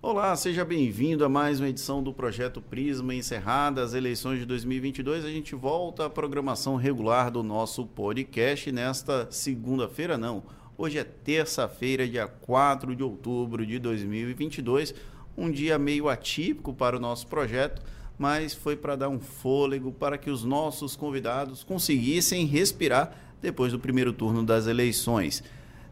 Olá, seja bem-vindo a mais uma edição do Projeto Prisma. Encerradas as eleições de 2022, a gente volta à programação regular do nosso podcast nesta segunda-feira, não. Hoje é terça-feira, dia 4 de outubro de 2022, um dia meio atípico para o nosso projeto, mas foi para dar um fôlego para que os nossos convidados conseguissem respirar depois do primeiro turno das eleições.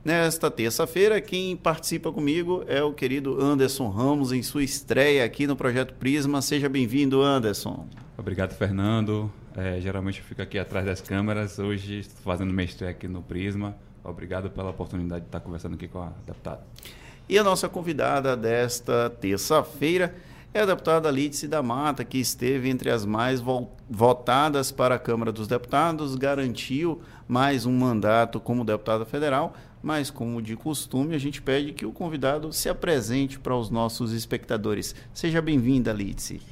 Nesta terça-feira, quem participa comigo é o querido Anderson Ramos, em sua estreia aqui no Projeto Prisma. Seja bem-vindo, Anderson. Obrigado, Fernando. É, geralmente eu fico aqui atrás das câmeras. Hoje estou fazendo minha estreia aqui no Prisma. Obrigado pela oportunidade de estar conversando aqui com a deputada. E a nossa convidada desta terça-feira é a deputada Lídice da Mata, que esteve entre as mais votadas para a Câmara dos Deputados, garantiu mais um mandato como deputada federal, mas como de costume, a gente pede que o convidado se apresente para os nossos espectadores. Seja bem-vinda, Lídice.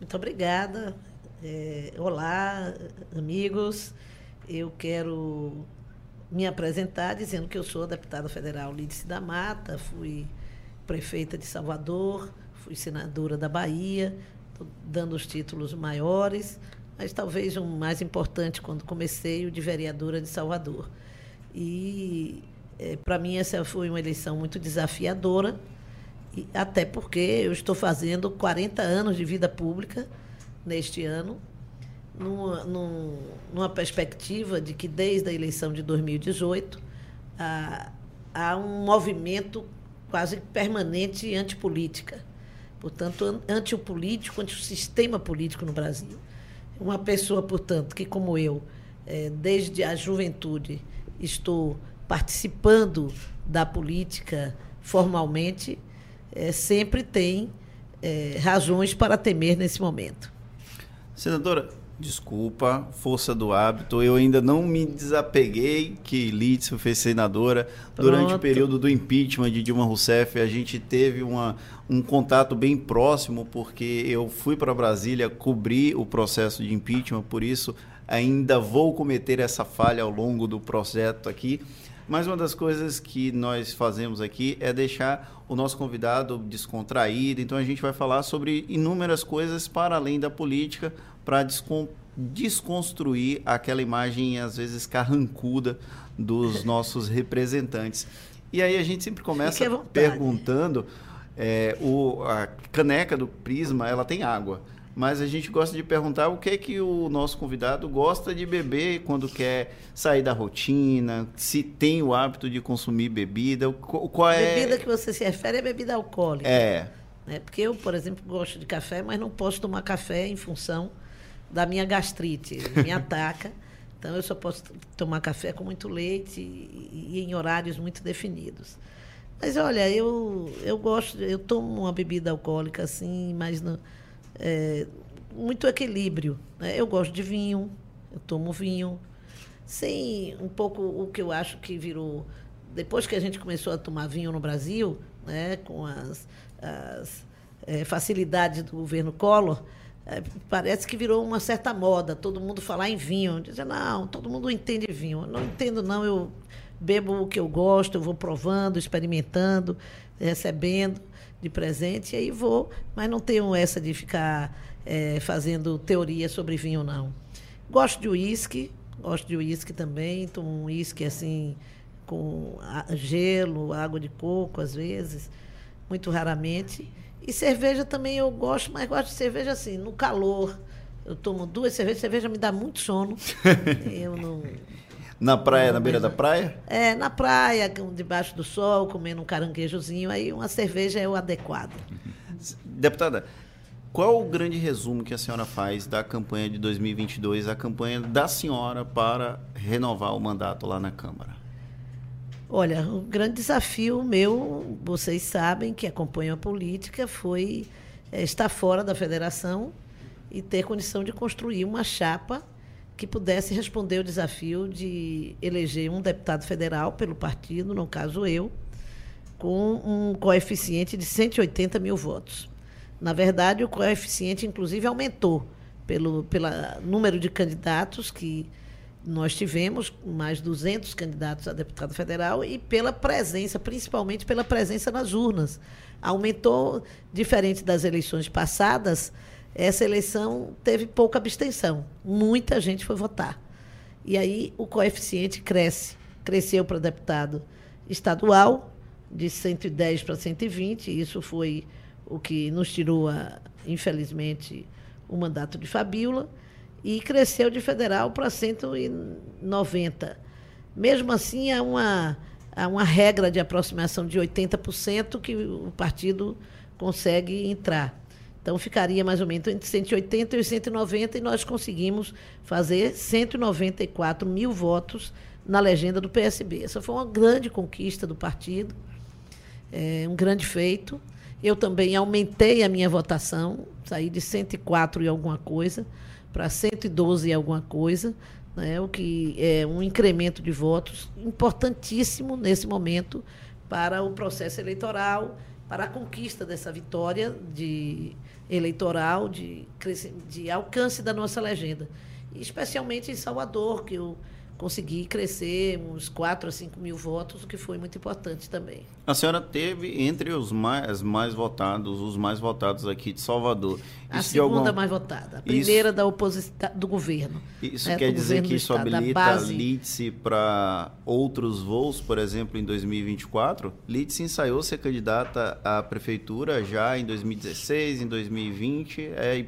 Muito obrigada. É, olá, amigos. Eu quero me apresentar dizendo que eu sou deputada federal Lídice da Mata, fui prefeita de Salvador, fui senadora da Bahia, dando os títulos maiores, mas talvez o um mais importante quando comecei, o de vereadora de Salvador. E é, para mim essa foi uma eleição muito desafiadora, e até porque eu estou fazendo 40 anos de vida pública neste ano, numa, numa perspectiva de que desde a eleição de 2018 há, há um movimento quase permanente antipolítica portanto, anti o político, anti o sistema político no Brasil. Uma pessoa, portanto, que como eu, é, desde a juventude, estou participando da política formalmente, é, sempre tem é, razões para temer nesse momento. Senadora, Desculpa, força do hábito. Eu ainda não me desapeguei que Lídio foi senadora. Pronto. Durante o período do impeachment de Dilma Rousseff, a gente teve uma, um contato bem próximo, porque eu fui para Brasília cobrir o processo de impeachment, por isso ainda vou cometer essa falha ao longo do projeto aqui. Mas uma das coisas que nós fazemos aqui é deixar o nosso convidado descontraído. Então a gente vai falar sobre inúmeras coisas para além da política, para desconstruir aquela imagem, às vezes, carrancuda dos nossos representantes. E aí a gente sempre começa perguntando: é, o, a caneca do Prisma ela tem água. Mas a gente gosta de perguntar o que é que o nosso convidado gosta de beber quando quer sair da rotina, se tem o hábito de consumir bebida, qual é... Bebida que você se refere é bebida alcoólica. É. é. Porque eu, por exemplo, gosto de café, mas não posso tomar café em função da minha gastrite, me ataca. Então eu só posso tomar café com muito leite e, e em horários muito definidos. Mas olha, eu, eu gosto, eu tomo uma bebida alcoólica assim, mas no, é, muito equilíbrio. Né? Eu gosto de vinho, eu tomo vinho. Sem um pouco o que eu acho que virou. Depois que a gente começou a tomar vinho no Brasil, né, com as, as é, facilidades do governo Collor, é, parece que virou uma certa moda, todo mundo falar em vinho. Dizer, não, todo mundo entende vinho. Eu não entendo, não, eu bebo o que eu gosto, eu vou provando, experimentando, recebendo de presente, e aí vou, mas não tenho essa de ficar é, fazendo teoria sobre vinho, não. Gosto de uísque, gosto de uísque também, tomo um uísque assim, com gelo, água de coco, às vezes, muito raramente. E cerveja também eu gosto, mas gosto de cerveja assim, no calor. Eu tomo duas cervejas, cerveja me dá muito sono. eu não. Na praia, na beira da praia? É, na praia, debaixo do sol, comendo um caranguejozinho, aí uma cerveja é o adequado. Deputada, qual o grande resumo que a senhora faz da campanha de 2022, a campanha da senhora para renovar o mandato lá na Câmara? Olha, o grande desafio meu, vocês sabem que acompanham a política, foi é, estar fora da federação e ter condição de construir uma chapa que pudesse responder o desafio de eleger um deputado federal pelo partido, no caso eu, com um coeficiente de 180 mil votos. Na verdade, o coeficiente, inclusive, aumentou pelo, pelo número de candidatos que nós tivemos mais 200 candidatos a deputado federal e pela presença, principalmente pela presença nas urnas. Aumentou, diferente das eleições passadas, essa eleição teve pouca abstenção. Muita gente foi votar. E aí o coeficiente cresce. Cresceu para deputado estadual, de 110 para 120. Isso foi o que nos tirou, a, infelizmente, o mandato de Fabíola e cresceu de federal para 190. Mesmo assim, há uma, há uma regra de aproximação de 80% que o partido consegue entrar. Então, ficaria mais ou menos entre 180 e 190, e nós conseguimos fazer 194 mil votos na legenda do PSB. Essa foi uma grande conquista do partido, é, um grande feito. Eu também aumentei a minha votação, saí de 104 e alguma coisa para 112 e alguma coisa, né, o que é um incremento de votos importantíssimo nesse momento para o processo eleitoral, para a conquista dessa vitória de eleitoral, de, de alcance da nossa legenda. Especialmente em Salvador, que eu conseguir crescer uns 4 a 5 mil votos, o que foi muito importante também. A senhora teve entre os mais, mais votados, os mais votados aqui de Salvador. A isso segunda alguma... mais votada, a primeira isso... da oposição do governo. Isso né, quer dizer que isso habilita base... a Litse para outros voos, por exemplo, em 2024? Litse ensaiou ser candidata à prefeitura já em 2016, em 2020. É,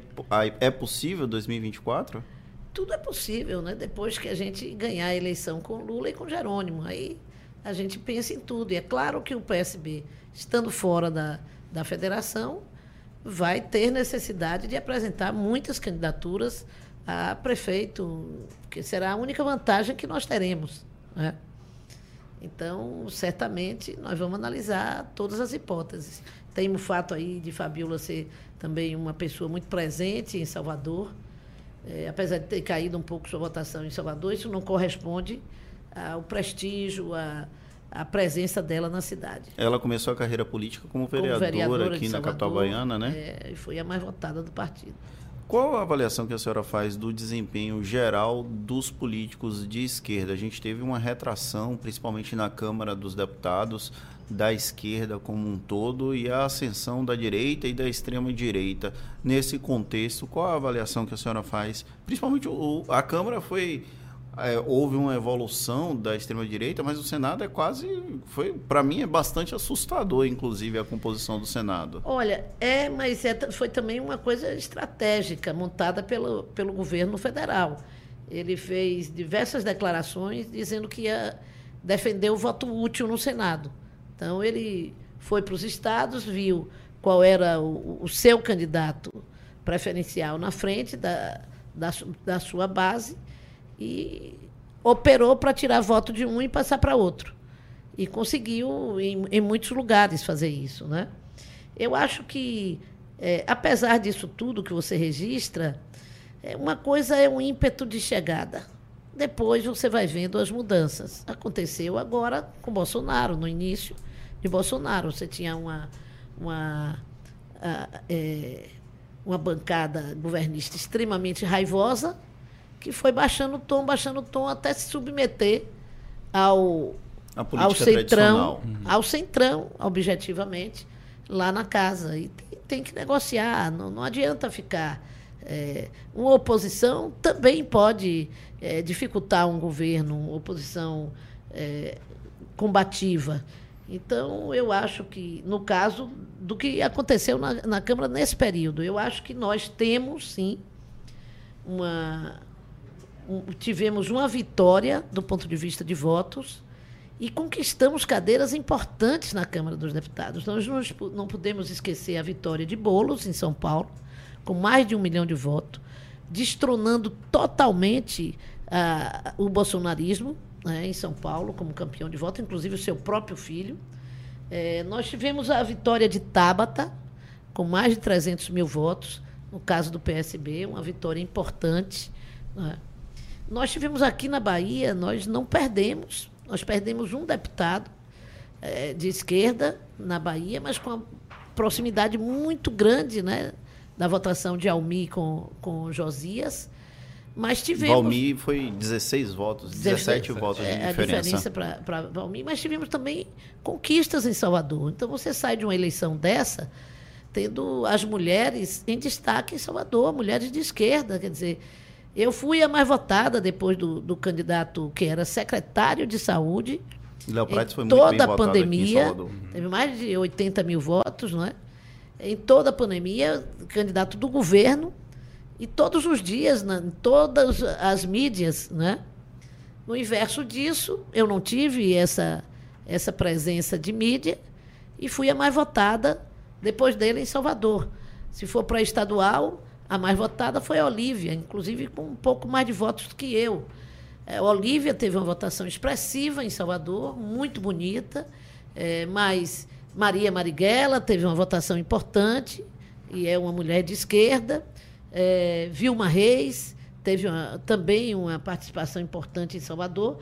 é possível 2024? Tudo é possível, né? Depois que a gente ganhar a eleição com Lula e com Jerônimo. Aí a gente pensa em tudo. E é claro que o PSB, estando fora da, da federação, vai ter necessidade de apresentar muitas candidaturas a prefeito, que será a única vantagem que nós teremos. Né? Então, certamente, nós vamos analisar todas as hipóteses. Tem o fato aí de Fabiola ser também uma pessoa muito presente em Salvador, é, apesar de ter caído um pouco sua votação em Salvador, isso não corresponde ao prestígio, à, à presença dela na cidade. Ela começou a carreira política como vereadora, como vereadora aqui na capital baiana, né? É, e foi a mais votada do partido. Qual a avaliação que a senhora faz do desempenho geral dos políticos de esquerda? A gente teve uma retração, principalmente na Câmara dos Deputados, da esquerda como um todo e a ascensão da direita e da extrema direita. Nesse contexto, qual a avaliação que a senhora faz? Principalmente o, a Câmara foi é, houve uma evolução da extrema direita, mas o Senado é quase foi para mim é bastante assustador, inclusive a composição do Senado. Olha, é, mas é, foi também uma coisa estratégica montada pelo pelo governo federal. Ele fez diversas declarações dizendo que ia defender o voto útil no Senado. Então, ele foi para os estados, viu qual era o, o, seu candidato preferencial na frente da, da, da sua base e operou para tirar voto de um e passar para outro. E conseguiu, em, em, muitos lugares, fazer isso. Né? Eu acho que, é, apesar disso tudo que você registra, é, uma coisa é um ímpeto de chegada. Depois você vai vendo as mudanças. Aconteceu agora com Bolsonaro, no início de Bolsonaro. Você tinha uma, uma, a, é, uma bancada governista extremamente raivosa, que foi baixando o tom, baixando o tom, até se submeter ao, ao centrão, uhum. ao centrão, objetivamente, lá na casa. E tem, tem que negociar, não, não adianta ficar. É, uma oposição também pode é, dificultar um governo, uma oposição é, combativa. Então, eu acho que, no caso do que aconteceu na, na Câmara nesse período, eu acho que nós temos, sim, uma. Um, tivemos uma vitória do ponto de vista de votos e conquistamos cadeiras importantes na Câmara dos Deputados. Nós não, não podemos esquecer a vitória de Bolos, em São Paulo, com mais de um milhão de votos, destronando totalmente uh, o bolsonarismo né, em São Paulo como campeão de voto, inclusive o seu próprio filho. É, nós tivemos a vitória de Tabata, com mais de 300 mil votos, no caso do PSB, uma vitória importante. Né? Nós tivemos aqui na Bahia, nós não perdemos, nós perdemos um deputado é, de esquerda na Bahia, mas com uma proximidade muito grande né, da votação de Almi com, com Josias. Mas tivemos. Valmir foi 16 votos, 17 votos de é, diferença. A diferença para Valmir, mas tivemos também conquistas em Salvador. Então você sai de uma eleição dessa, tendo as mulheres em destaque em Salvador, mulheres de esquerda. Quer dizer, eu fui a mais votada depois do, do candidato que era secretário de saúde. Léo Prates foi toda muito bem a pandemia, aqui em teve mais de 80 mil votos, não é? Em toda a pandemia, candidato do governo, e todos os dias, na, em todas as mídias, né? No inverso disso, eu não tive essa, essa presença de mídia e fui a mais votada depois dele em Salvador. Se for para estadual, a mais votada foi a Olívia, inclusive com um pouco mais de votos do que eu. É, Olívia teve uma votação expressiva em Salvador, muito bonita, é, mas Maria Marighella teve uma votação importante, e é uma mulher de esquerda. É, Vilma Reis teve uma, também uma participação importante em Salvador.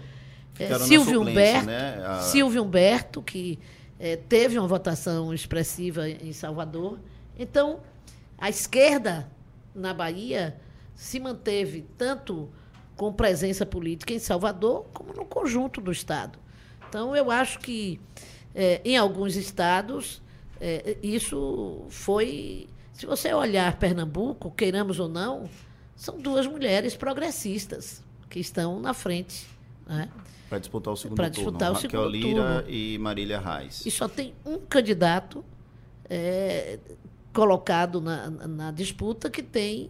É, Silvio, Humberto, né? a... Silvio Humberto, que é, teve uma votação expressiva em Salvador. Então, a esquerda na Bahia se manteve tanto com presença política em Salvador como no conjunto do Estado. Então, eu acho que é, em alguns estados é, isso foi se você olhar Pernambuco, queiramos ou não, são duas mulheres progressistas que estão na frente. Né? Para disputar o segundo pra disputar turno. O segundo Raquel Lira turno. e Marília Reis. E só tem um candidato é, colocado na, na disputa que tem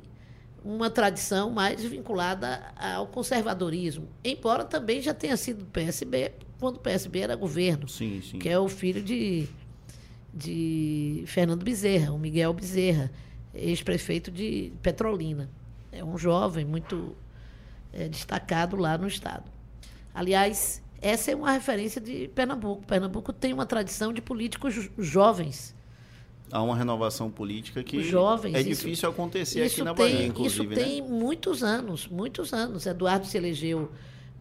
uma tradição mais vinculada ao conservadorismo, embora também já tenha sido do PSB, quando o PSB era governo, sim, sim. que é o filho de de Fernando Bezerra, o Miguel Bezerra, ex-prefeito de Petrolina. É um jovem muito é, destacado lá no estado. Aliás, essa é uma referência de Pernambuco. Pernambuco tem uma tradição de políticos jovens. Há uma renovação política que jovens, é difícil isso, acontecer isso aqui na tem, Bahia, inclusive. Isso tem né? muitos anos, muitos anos. Eduardo se elegeu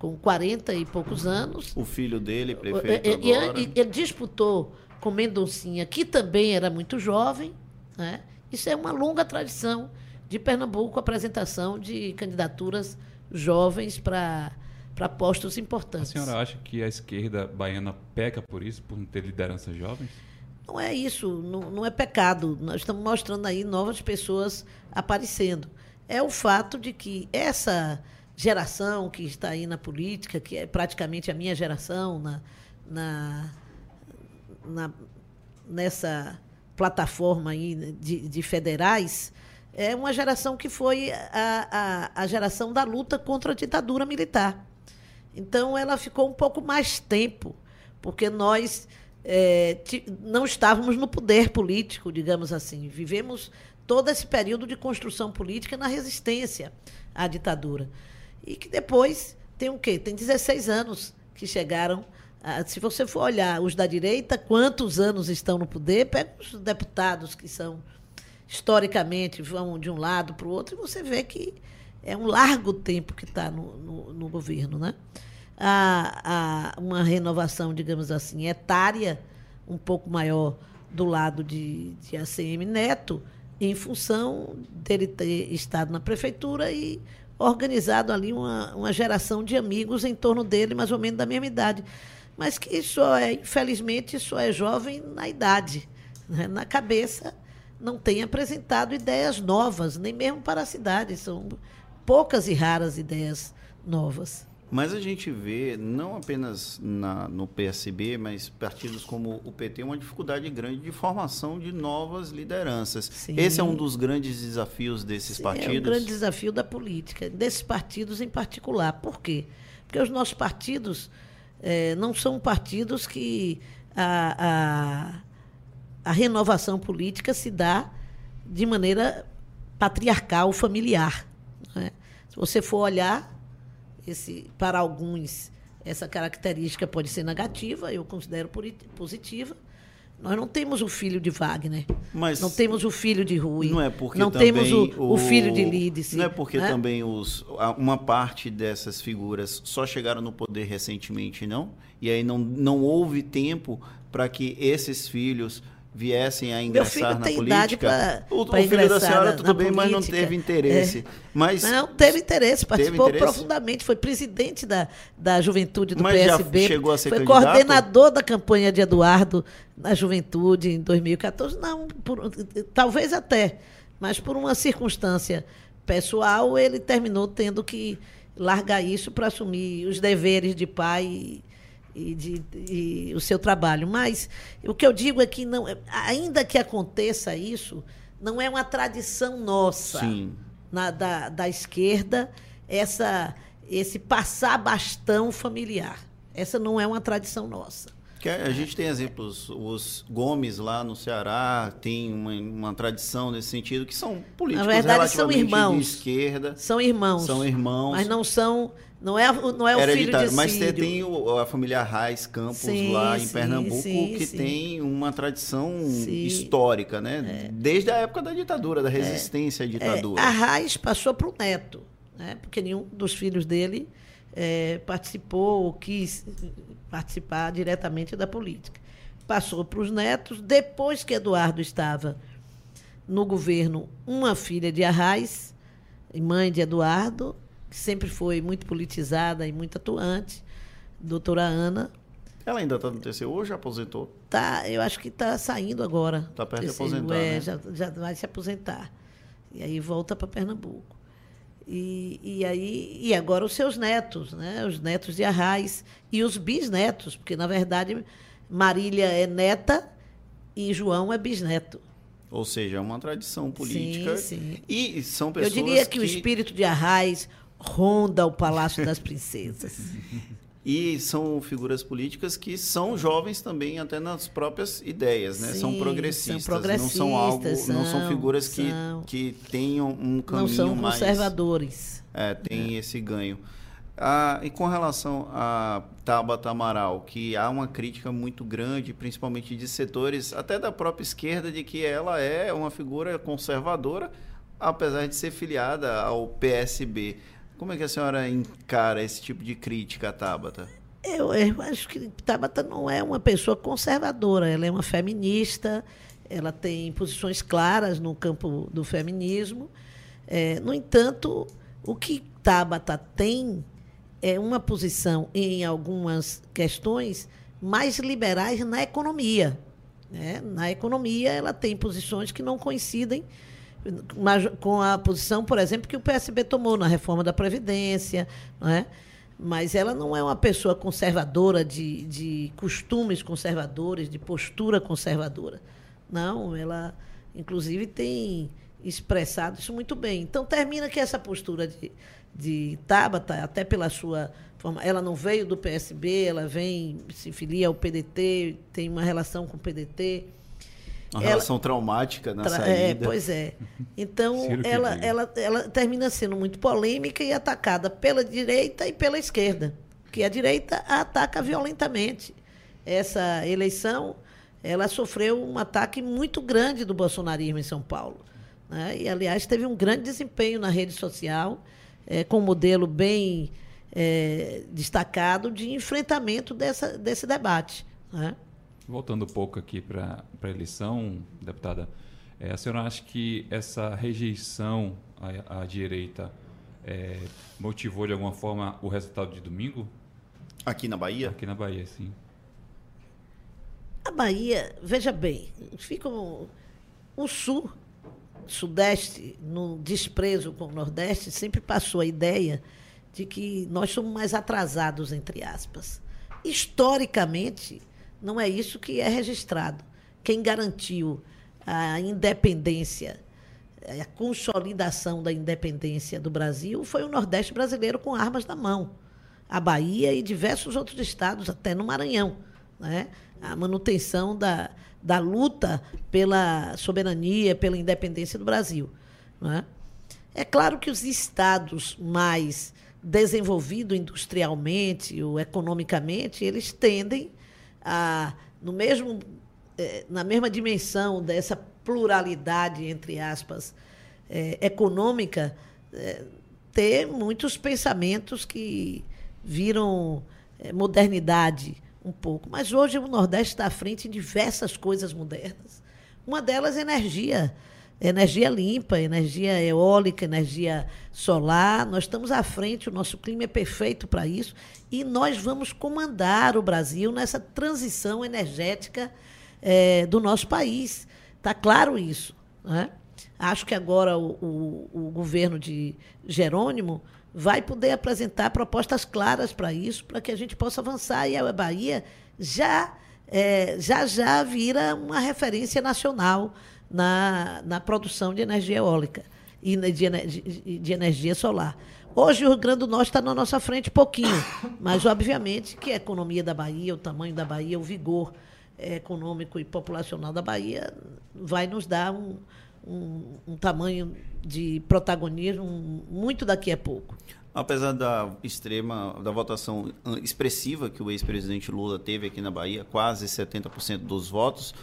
com 40 e poucos anos. O filho dele, prefeito e, agora. E, ele disputou com Mendoncinha, que também era muito jovem. Né? Isso é uma longa tradição de Pernambuco, apresentação de candidaturas jovens para para postos importantes. A senhora acha que a esquerda baiana peca por isso, por não ter lideranças jovens? Não é isso, não, não é pecado. Nós estamos mostrando aí novas pessoas aparecendo. É o fato de que essa geração que está aí na política, que é praticamente a minha geração na, na na, nessa plataforma aí de, de, federais, é uma geração que foi a, a, a geração da luta contra a ditadura militar. Então, ela ficou um pouco mais tempo, porque nós é, não estávamos no poder político, digamos assim. Vivemos todo esse período de construção política na resistência à ditadura. E que depois tem o quê? Tem 16 anos que chegaram ah, se você for olhar os da direita, quantos anos estão no poder, pega os deputados que são historicamente vão de um lado para o outro e você vê que é um largo tempo que está no, no, no, governo. Né? Há, há, uma renovação, digamos assim, etária, um pouco maior do lado de, de ACM Neto, em função dele ter estado na prefeitura e organizado ali uma, uma geração de amigos em torno dele, mais ou menos da mesma idade mas que só é, infelizmente, só é jovem na idade. Né? Na cabeça não tem apresentado ideias novas, nem mesmo para a cidade. São poucas e raras ideias novas. Mas a gente vê, não apenas na, no PSB, mas partidos como o PT, uma dificuldade grande de formação de novas lideranças. Sim. Esse é um dos grandes desafios desses Sim, partidos? É um grande desafio da política, desses partidos em particular. Por quê? Porque os nossos partidos é, não são partidos que a, a, a renovação política se dá de maneira patriarcal, familiar. É? Se você for olhar, esse, para alguns, essa característica pode ser negativa, eu considero positiva, nós não temos o filho de Wagner. Mas não temos o filho de Rui. Não é porque não temos o, o, o, filho de Lídice. Não é porque né? também os, uma parte dessas figuras só chegaram no poder recentemente, não? E aí não, não houve tempo para que esses filhos viessem a ingressar na política. Pra, o, pra o filho da senhora tudo bem, mas não teve interesse. É. Mas não teve interesse, participou teve interesse? profundamente, foi presidente da, da juventude do mas PSB, chegou a ser foi candidato? coordenador da campanha de Eduardo na juventude em 2014. Não, por, talvez até, mas por uma circunstância pessoal, ele terminou tendo que largar isso para assumir os deveres de pai e, de, e o seu trabalho. Mas o que eu digo é que, não, ainda que aconteça isso, não é uma tradição nossa na, da, da esquerda essa, esse passar bastão familiar. Essa não é uma tradição nossa. Que a gente tem exemplos, os Gomes lá no Ceará tem uma, uma tradição nesse sentido, que são políticos Na verdade, são irmãos. de esquerda. São irmãos. São irmãos. Mas não são não é, não é o filho de Mas você tem o, a família Reis Campos sim, lá em sim, Pernambuco, sim, que tem uma tradição histórica, né? É. Desde a época da ditadura, da é. resistência à ditadura. É. A Reis passou para o neto, né? porque nenhum dos filhos dele é, participou ou quis participar diretamente da política. Passou para os netos. Depois que Eduardo estava no governo, uma filha de Arraes, mãe de Eduardo, que sempre foi muito politizada e muito atuante, doutora Ana. Ela ainda está no TCU ou já aposentou? Tá, eu acho que está saindo agora. Está perto TCU, de aposentar, é, né? já, já vai se aposentar. E aí volta para Pernambuco. E, e, aí, e agora os seus netos, né? os netos de Arraes e os bisnetos, porque, na verdade, Marília é neta e João é bisneto. Ou seja, é uma tradição política. Sim, sim. E são pessoas. Eu diria que, que o espírito de Arraes, ronda o Palácio das Princesas. E são figuras políticas que são jovens também até nas próprias ideias, né? Sim, são, progressistas, são progressistas, não são algo, são, não são figuras que, são, que tenham um caminho mais... Não são mais, conservadores. É, tem é. esse ganho. Ah, e com relação a Tabata Amaral, que há uma crítica muito grande, principalmente de setores, até da própria esquerda, de que ela é uma figura conservadora, apesar de ser filiada ao PSB. Como é que a senhora encara esse tipo de crítica Tabata? Eu, eu acho que Tabata não é uma pessoa conservadora, ela é uma feminista, ela tem posições claras no campo do feminismo. É, no entanto, o que Tabata tem é uma posição em algumas questões mais liberais na economia. Né? Na economia, ela tem posições que não coincidem com a posição, por exemplo, que o PSB tomou na reforma da Previdência, não é? mas ela não é uma pessoa conservadora, de, de costumes conservadores, de postura conservadora. Não, ela, inclusive, tem expressado isso muito bem. Então, termina que essa postura de, de Tabata, até pela sua forma, ela não veio do PSB, ela vem, se filia ao PDT, tem uma relação com o PDT uma ela, relação traumática na tra é, saída. É, pois é. Então, ela, ela, ela termina sendo muito polêmica e atacada pela direita e pela esquerda. Que a direita a ataca violentamente. Essa eleição, ela sofreu um ataque muito grande do bolsonarismo em São Paulo. Né? E, aliás, teve um grande desempenho na rede social, é, com um modelo bem é, destacado de enfrentamento dessa, desse debate. Né? Voltando um pouco aqui para a eleição, deputada, é, a senhora acha que essa rejeição à, à direita é, motivou de alguma forma o resultado de domingo? Aqui na Bahia? Aqui na Bahia, sim. A Bahia, veja bem, fica o, o sul, sudeste, no desprezo com o nordeste, sempre passou a ideia de que nós somos mais atrasados, entre aspas. Historicamente, não é isso que é registrado. Quem garantiu a independência, a consolidação da independência do Brasil foi o Nordeste brasileiro com armas na mão. A Bahia e diversos outros estados, até no Maranhão. Né? A manutenção da, da luta pela soberania, pela independência do Brasil. Né? É claro que os estados mais desenvolvidos industrialmente ou economicamente, eles tendem a, no mesmo, é, na mesma dimensão dessa pluralidade, entre aspas, é, econômica, é, ter muitos pensamentos que viram modernidade um pouco. Mas hoje o Nordeste está à frente em diversas coisas modernas. Uma delas é energia. Energia limpa, energia eólica, energia solar. Nós estamos à frente, o nosso clima é perfeito para isso. E nós vamos comandar o Brasil nessa transição energética é, do nosso país. Está claro isso. Né? Acho que agora o, o, o governo de Jerônimo vai poder apresentar propostas claras para isso, para que a gente possa avançar. E a Bahia já é, já já vira uma referência nacional na, na produção de energia eólica e de, de, de energia solar. Hoje o Rio Grande do Norte está na nossa frente pouquinho, mas obviamente que a economia da Bahia, o tamanho da Bahia, o vigor econômico e populacional da Bahia vai nos dar um, um, um tamanho de protagonismo muito daqui a pouco. Apesar da extrema, da votação expressiva que o ex-presidente Lula teve aqui na Bahia, quase 70% dos votos,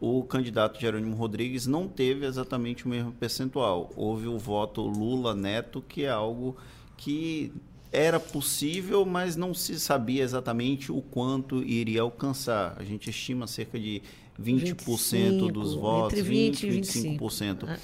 o candidato Jerônimo Rodrigues não teve exatamente o mesmo percentual. Houve o voto Lula-Neto, que é algo que era possível, mas não se sabia exatamente o quanto iria alcançar. A gente estima cerca de 20% 25, dos votos, entre 20 e 25%. É.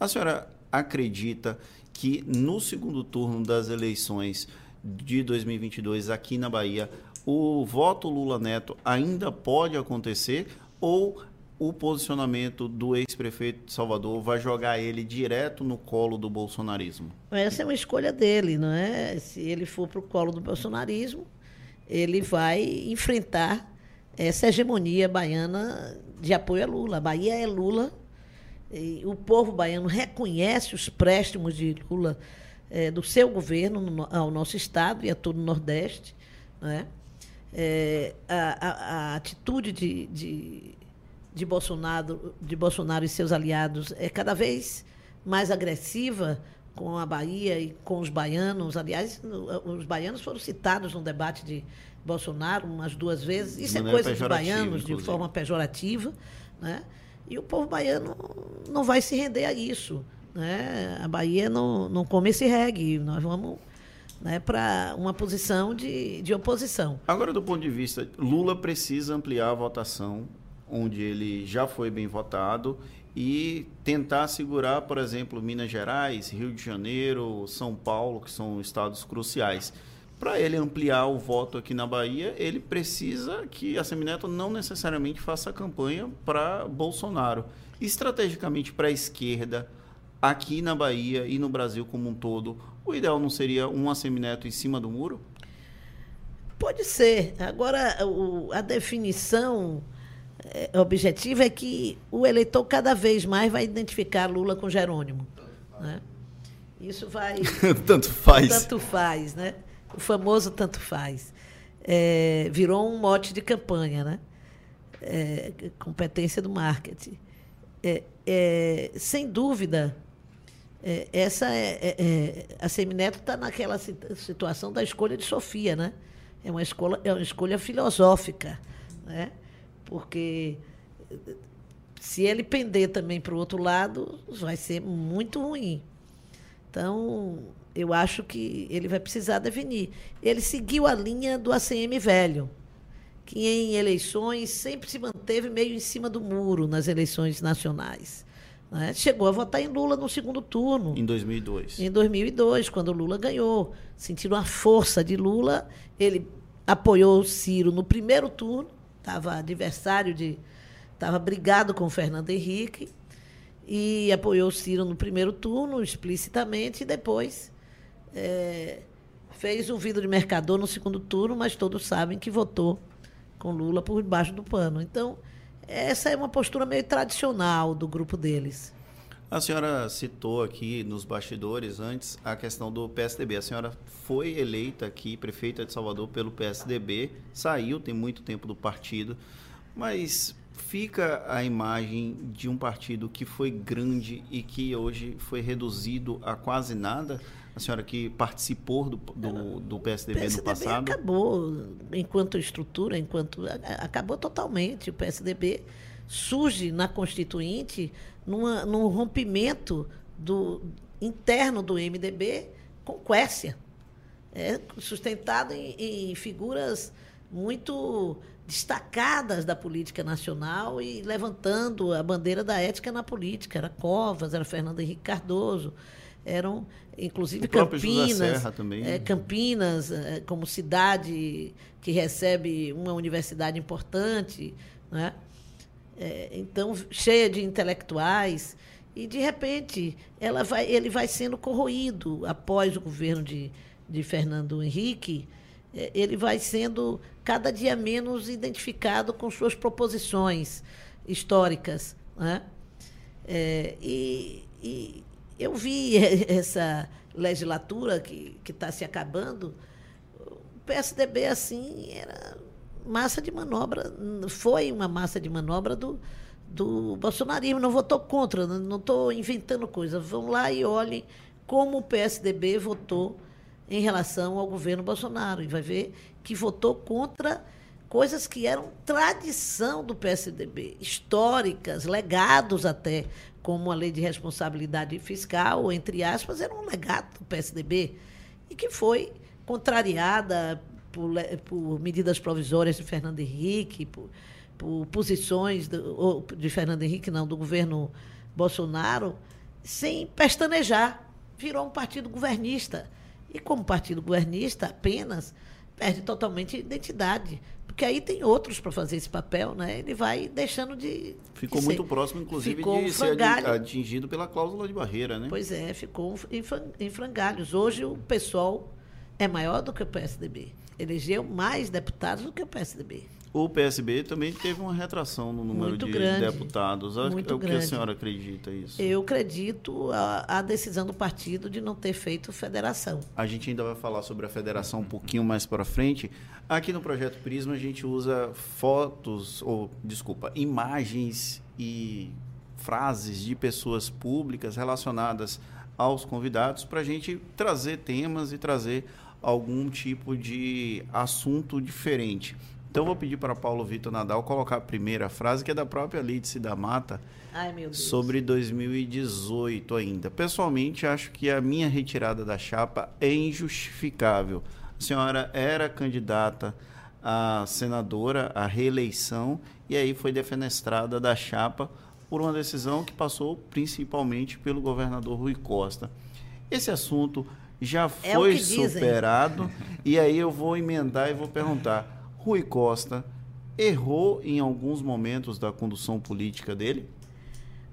A senhora acredita que no segundo turno das eleições de 2022 aqui na Bahia, o voto Lula Neto ainda pode acontecer ou o posicionamento do ex-prefeito de Salvador vai jogar ele direto no colo do bolsonarismo? Essa é uma escolha dele, não é? Se ele for para o colo do bolsonarismo, ele vai enfrentar essa hegemonia baiana de apoio a Lula. A Bahia é Lula. o povo baiano reconhece os préstimos de Lula é, do seu governo no, ao nosso estado e a todo o Nordeste. Não é? É, a, a, a, atitude de, de, de, Bolsonaro, de Bolsonaro e seus aliados é cada vez mais agressiva com a Bahia e com os baianos. Aliás, os baianos foram citados no debate de Bolsonaro umas duas vezes. Isso é coisa dos baianos, inclusive. de forma pejorativa. Né? E o povo baiano não vai se render a isso. Né? A Bahia não, não come esse reggae. Nós vamos né, para uma posição de, de oposição. Agora, do ponto de vista, Lula precisa ampliar a votação onde ele já foi bem votado e tentar segurar, por exemplo, Minas Gerais, Rio de Janeiro, São Paulo, que são estados cruciais. Para ele ampliar o voto aqui na Bahia, ele precisa que a Semineto não necessariamente faça campanha para Bolsonaro. Estrategicamente para a esquerda, aqui na Bahia e no Brasil como um todo, o ideal não seria um Assemineto em cima do muro? Pode ser. Agora, a definição é, objetiva é que o eleitor cada vez mais vai identificar Lula com Jerônimo. Né? Isso vai. tanto faz. Tanto faz, né? o famoso tanto faz. É, virou um mote de campanha, né? É, competência do marketing. É, é sem dúvida, é, essa a Semineto está naquela situação da escolha de Sofia, né? É uma escolha, é uma escolha filosófica, né? Porque se ele pender também para o outro lado, vai ser muito ruim. Então, eu acho que ele vai precisar definir. Ele seguiu a linha do ACM velho, que em eleições sempre se manteve meio em cima do muro nas eleições nacionais. Né? Chegou a votar em Lula no segundo turno. Em 2002. Em 2002, quando Lula ganhou. Sentiram a força de Lula. Ele apoiou Ciro no primeiro turno, estava adversário de. estava brigado com Fernando Henrique. E apoiou Ciro no primeiro turno, explicitamente, e depois é, fez o vidro de mercador no segundo turno, mas todos sabem que votou com Lula por debaixo do pano. Então, essa é uma postura meio tradicional do grupo deles. A senhora citou aqui nos bastidores antes a questão do PSDB. A senhora foi eleita aqui, prefeita de Salvador, pelo PSDB, saiu, tem muito tempo do partido, mas fica a imagem de um partido que foi grande e que hoje foi reduzido a quase nada a senhora que participou do, do, do PSDB, PSDB, no passado? Acabou, enquanto estrutura, enquanto. Acabou totalmente. O PSDB surge na Constituinte numa, num rompimento do, interno do MDB com Quécia. É, sustentado em, em figuras muito destacadas da política nacional e levantando a bandeira da ética na política. Era Covas, era Fernando Henrique Cardoso, eram inclusive o Campinas. É, Campinas é, como cidade que recebe uma universidade importante, né? É, então cheia de intelectuais e de repente ela vai, ele vai sendo corroído após o governo de, de Fernando Henrique, é, ele vai sendo cada dia menos identificado com suas proposições históricas, né? É, e, e eu vi essa legislatura que está se acabando, o PSDB, assim, era massa de manobra, foi uma massa de manobra do, do bolsonarismo. Não votou contra, não estou inventando coisa. Vão lá e olhem como o PSDB votou em relação ao governo Bolsonaro. E vai ver que votou contra coisas que eram tradição do PSDB, históricas, legados até como a lei de responsabilidade fiscal, entre aspas, era um legado do PSDB e que foi contrariada por, por medidas provisórias de Fernando Henrique, por, por posições do, de Fernando Henrique, não, do governo Bolsonaro, sem pestanejar. Virou um partido governista. E como partido governista, apenas perde totalmente identidade porque aí tem outros para fazer esse papel, né? Ele vai deixando de. Ficou de muito ser. próximo, inclusive, ficou de ser atingido pela cláusula de barreira, né? Pois é, ficou em frangalhos. Hoje o PSOL é maior do que o PSDB. Elegeu mais deputados do que o PSDB. O PSB também teve uma retração no número Muito de grande. deputados. Muito o que grande. a senhora acredita isso? Eu acredito a, a, decisão do partido de não ter feito federação. A gente ainda vai falar sobre a federação um pouquinho mais para frente. Aqui no projeto Prisma a gente usa fotos ou desculpa, imagens e frases de pessoas públicas relacionadas aos convidados para a gente trazer temas e trazer algum tipo de assunto diferente. Então vou pedir para Paulo Vitor Nadal colocar a primeira frase, que é da própria Lídice da Mata, Ai, sobre 2018 ainda. Pessoalmente, acho que a minha retirada da chapa é injustificável. A senhora era candidata a senadora, à reeleição, e aí foi defenestrada da chapa por uma decisão que passou principalmente pelo governador Rui Costa. Esse assunto já é foi superado, e aí eu vou emendar e vou perguntar Rui Costa errou em alguns momentos da condução política dele?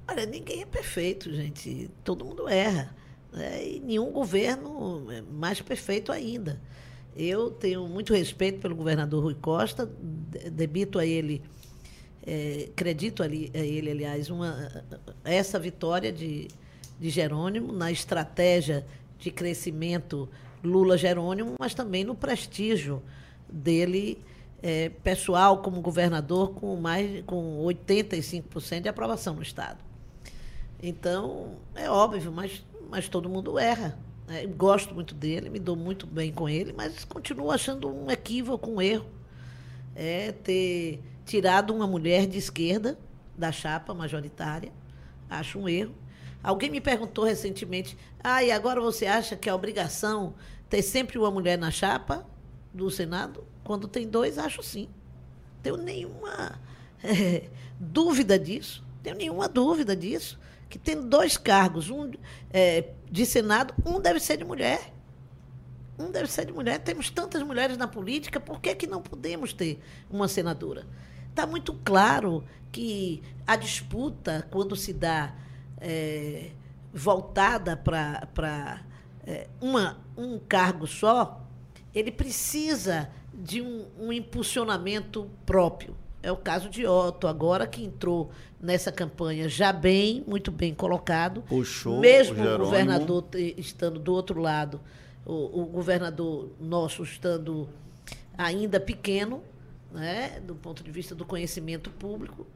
Olha, ninguém é perfeito, gente. Todo mundo erra. Né? E nenhum governo é mais perfeito ainda. Eu tenho muito respeito pelo governador Rui Costa, debito a ele, é, acredito a ele, aliás, uma, essa vitória de, de Jerônimo na estratégia de crescimento Lula-Jerônimo, mas também no prestígio dele é, pessoal como governador com mais com 85% de aprovação no Estado. Então, é óbvio, mas, mas todo mundo erra. Né? Gosto muito dele, me dou muito bem com ele, mas continuo achando um equívoco, um erro. É ter tirado uma mulher de esquerda da chapa majoritária. Acho um erro. Alguém me perguntou recentemente: ah, e agora você acha que é obrigação ter sempre uma mulher na chapa do Senado? Quando tem dois, acho sim. Tenho nenhuma é, dúvida disso. Tenho nenhuma dúvida disso. Que tem dois cargos, um é, de Senado, um deve ser de mulher. Um deve ser de mulher. Temos tantas mulheres na política, por que, que não podemos ter uma senadora? Está muito claro que a disputa, quando se dá é, voltada para é, um cargo só, ele precisa de um, um impulsionamento próprio. É o caso de Otto, agora que entrou nessa campanha já bem, muito bem colocado. Puxou mesmo o, o governador estando do outro lado, o, o, governador nosso estando ainda pequeno, né, do ponto de vista do conhecimento público,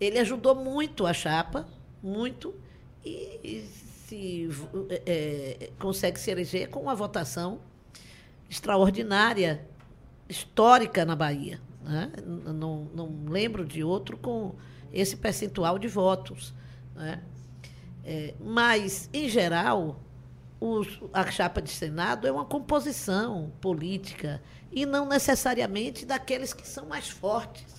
ele ajudou muito a chapa, muito, e, se é, consegue se eleger com uma votação extraordinária histórica na Bahia. Né? Não, não lembro de outro com esse percentual de votos. Né? É, mas, em geral, os, a chapa de Senado é uma composição política e não necessariamente daqueles que são mais fortes,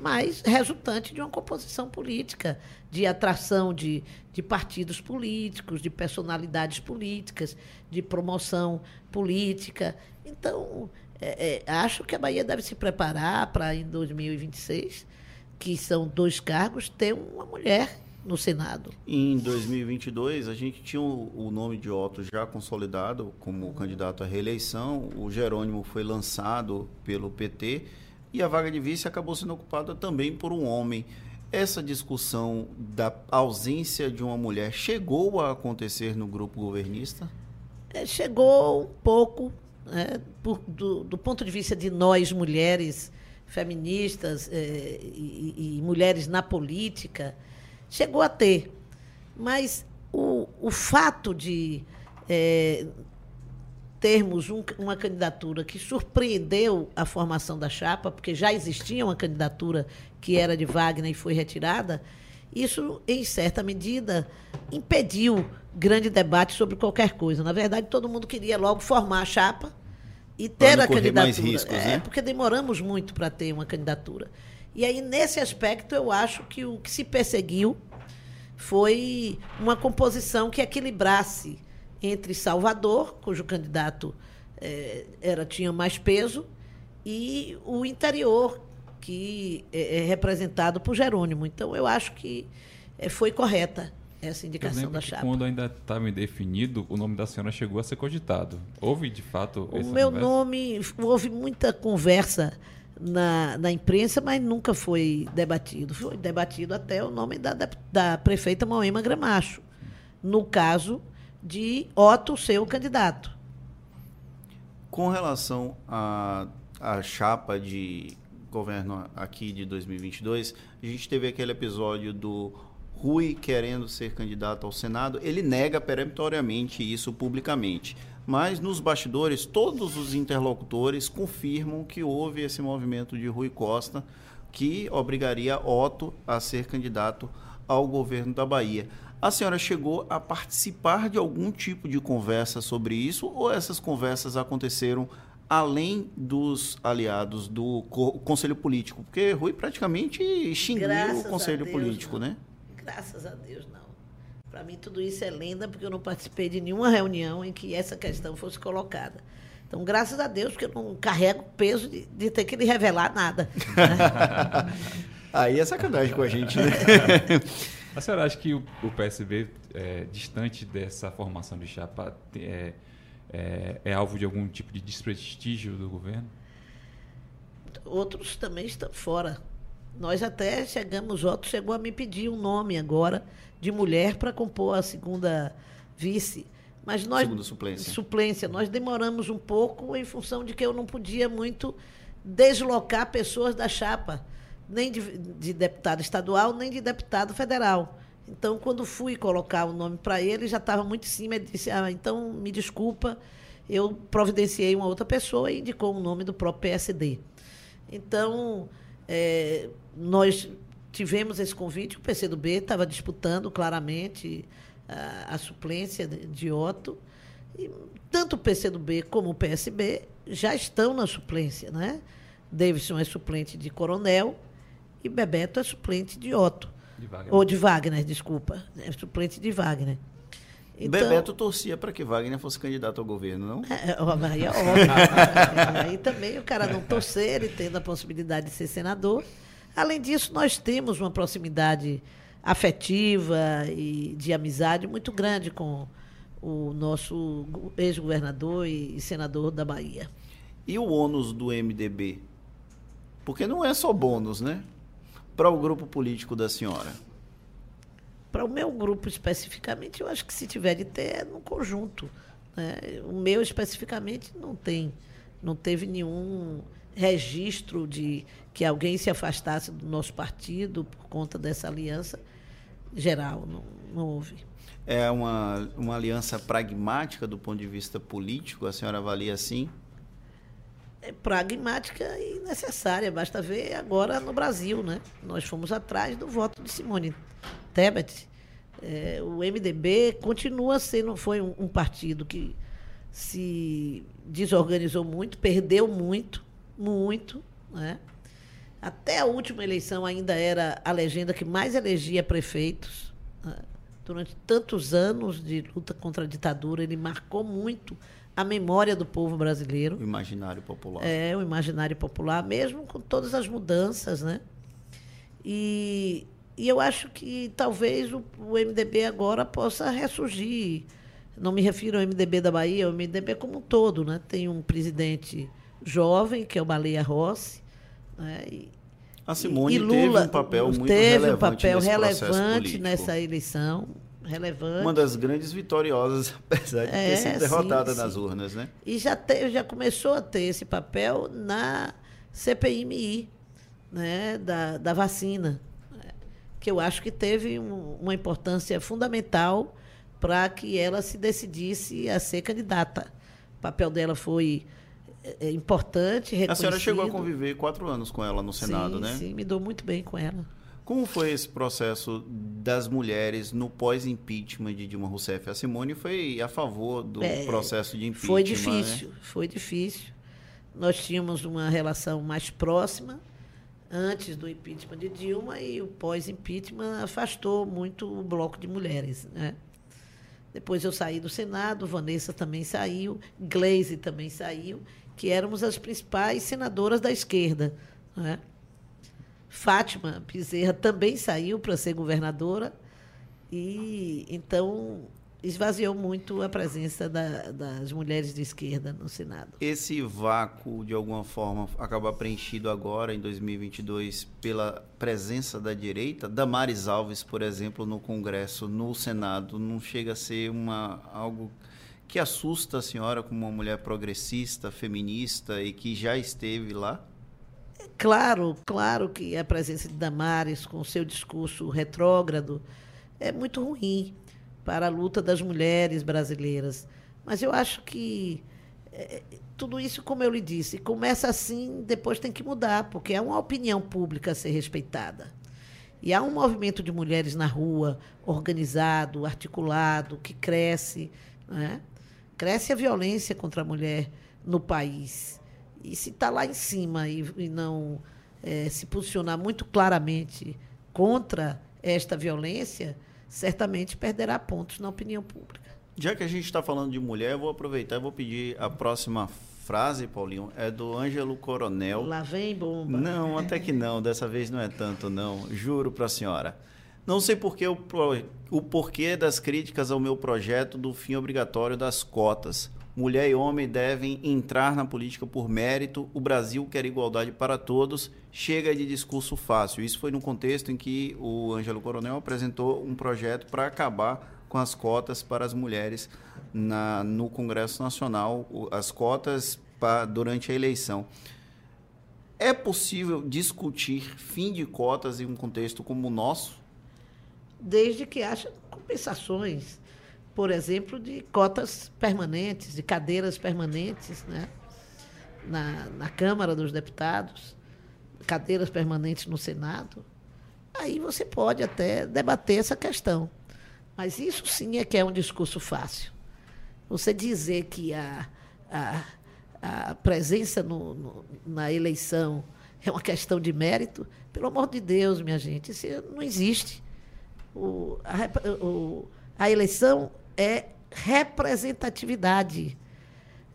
mas resultante de uma composição política, de atração de, de partidos políticos, de personalidades políticas, de promoção política. Então, é, é, acho que a Bahia deve se preparar para, em 2026, que são dois cargos, ter uma mulher no Senado. Em 2022, a gente tinha o, nome de Otto já consolidado como candidato à reeleição. O Jerônimo foi lançado pelo PT e a vaga de vice acabou sendo ocupada também por um homem. Essa discussão da ausência de uma mulher chegou a acontecer no grupo governista? É, chegou um pouco, né, por, do, do, ponto de vista de nós, mulheres feministas é, e, e, mulheres na política, chegou a ter. Mas o, o fato de é, termos um, uma candidatura que surpreendeu a formação da chapa, porque já existia uma candidatura que era de Wagner e foi retirada, isso, em certa medida, impediu grande debate sobre qualquer coisa. Na verdade, todo mundo queria logo formar a chapa e ter a candidatura. Riscos, é, né? porque demoramos muito para ter uma candidatura. E aí, nesse aspecto, eu acho que o que se perseguiu foi uma composição que equilibrasse entre Salvador, cujo candidato é, era tinha mais peso, e o interior, que é, é representado por Jerônimo. Então, eu acho que é, foi correta essa indicação da chapa. Quando ainda estava indefinido, o nome da senhora chegou a ser cogitado. Houve, de fato, O meu conversa? nome, houve muita conversa na, na imprensa, mas nunca foi debatido. Foi debatido até o nome da, da, da prefeita Moema Gramacho. No caso de Otto ser o candidato. Com relação à a, a chapa de governo aqui de 2022, a gente teve aquele episódio do Rui querendo ser candidato ao Senado. Ele nega peremptoriamente isso publicamente. Mas nos bastidores, todos os interlocutores confirmam que houve esse movimento de Rui Costa que obrigaria Otto a ser candidato ao governo da Bahia. A senhora chegou a participar de algum tipo de conversa sobre isso ou essas conversas aconteceram além dos aliados do Conselho Político? Porque Rui praticamente extinguiu Graças o Conselho Deus, Político, não. né? Graças a Deus, não. Para mim, tudo isso é lenda, porque eu não participei de nenhuma reunião em que essa questão fosse colocada. Então, graças a Deus, porque eu não carrego o peso de, de ter que lhe revelar nada. Né? Aí é sacanagem com a gente, né? A senhora acha que o, o PSB, é, distante dessa formação de chapa, é, é, é, alvo de algum tipo de desprestígio do governo? Outros também estão fora. Nós até chegamos, Otto chegou a me pedir um nome agora de mulher para compor a segunda vice. Mas nós, segunda suplência. suplência. Nós demoramos um pouco em função de que eu não podia muito deslocar pessoas da chapa nem de, de deputado estadual, nem de deputado federal. Então, quando fui colocar o nome para ele, já estava muito em cima. Ele disse: ah, então me desculpa, eu providenciei uma outra pessoa e indicou o nome do próprio PSD. Então, é, nós tivemos esse convite, o PCdoB estava disputando claramente a, a suplência de, de Otto. E tanto o PCdoB como o PSB já estão na suplência. Né? Davidson é suplente de coronel e Bebeto é suplente de Otto. De Ou de Wagner, desculpa. É suplente de Wagner. Então, Bebeto torcia para que Wagner fosse candidato ao governo, não? É, é aí é óbvio. aí também o cara não torcer, ele tendo a possibilidade de ser senador. Além disso, nós temos uma proximidade afetiva e de amizade muito grande com o nosso ex-governador e senador da Bahia. E o ônus do MDB? Porque não é só bônus, né? Para o grupo político da senhora? Para o meu grupo especificamente, eu acho que se tiver de ter é no conjunto. Né? O meu especificamente não tem, não teve nenhum registro de que alguém se afastasse do nosso partido por conta dessa aliança geral, não, não houve. É uma, uma aliança pragmática do ponto de vista político, a senhora avalia assim? É pragmática e necessária. Basta ver agora no Brasil, né? Nós fomos atrás do voto de Simone Tebet É, o MDB continua sendo, foi um, um partido que se desorganizou muito, perdeu muito, muito, né? Até a última eleição ainda era a legenda que mais elegia prefeitos. Né? Durante tantos anos de luta contra a ditadura, ele marcou muito a memória do povo brasileiro. O imaginário popular. É, o imaginário popular, mesmo com todas as mudanças, né? E, e eu acho que talvez o, o MDB agora possa ressurgir. Não me refiro ao MDB da Bahia, ao MDB como um todo, né? Tem um presidente jovem, que é o Baleia Rossi, né? E, a Simone e Lula teve um papel muito teve relevante, um papel relevante nessa eleição, relevante. Uma das grandes vitoriosas, apesar de é, ter sido derrotada sim, nas sim. urnas, né? E já, te, já começou a ter esse papel na CPIMI, né, da, da vacina, que eu acho que teve um, uma importância fundamental para que ela se decidisse a ser candidata. O papel dela foi é, é importante, reconhecido. A senhora chegou a conviver quatro anos com ela no Senado, sim, né? Sim, me dou muito bem com ela. Como foi esse processo das mulheres no pós-impeachment de Dilma Rousseff? A Simone foi a favor do é, processo de impeachment. Foi difícil, né? foi difícil. Nós tínhamos uma relação mais próxima antes do impeachment de Dilma e o pós-impeachment afastou muito o bloco de mulheres, né? Depois eu saí do Senado, Vanessa também saiu, Glaze também saiu, que éramos as principais senadoras da esquerda. Né? Fátima Bezerra também saiu para ser governadora e então esvaziou muito a presença da, das mulheres de esquerda no Senado. Esse vácuo, de alguma forma, acaba preenchido agora, em 2022, pela presença da direita? Damares Alves, por exemplo, no Congresso, no Senado, não chega a ser uma, algo que assusta a senhora como uma mulher progressista, feminista e que já esteve lá? Claro, claro que a presença de Damares, com seu discurso retrógrado, é muito ruim para a luta das mulheres brasileiras. Mas eu acho que é, tudo isso, como eu lhe disse, começa assim, depois tem que mudar, porque há uma opinião pública a ser respeitada. E há um movimento de mulheres na rua, organizado, articulado, que cresce. Né? Cresce a violência contra a mulher no país. E se está lá em cima e, e não é, se posicionar muito claramente contra esta violência, certamente perderá pontos na opinião pública. Já que a gente está falando de mulher, eu vou aproveitar e vou pedir a próxima frase, Paulinho, é do Ângelo Coronel. Lá vem bomba. Não, até que não, dessa vez não é tanto, não. Juro para a senhora. Não sei porque o, o porquê das críticas ao meu projeto do fim obrigatório das cotas. Mulher e homem devem entrar na política por mérito. O Brasil quer igualdade para todos. Chega de discurso fácil. Isso foi no contexto em que o Ângelo Coronel apresentou um projeto para acabar com as cotas para as mulheres na, no Congresso Nacional, as cotas pra, durante a eleição. É possível discutir fim de cotas em um contexto como o nosso? Desde que haja compensações por exemplo, de cotas permanentes, de cadeiras permanentes né? na, na Câmara dos Deputados, cadeiras permanentes no Senado, aí você pode até debater essa questão. Mas isso sim é que é um discurso fácil. Você dizer que a, a, a presença no, no, na eleição é uma questão de mérito, pelo amor de Deus, minha gente, isso não existe. O, a, o, a eleição é representatividade.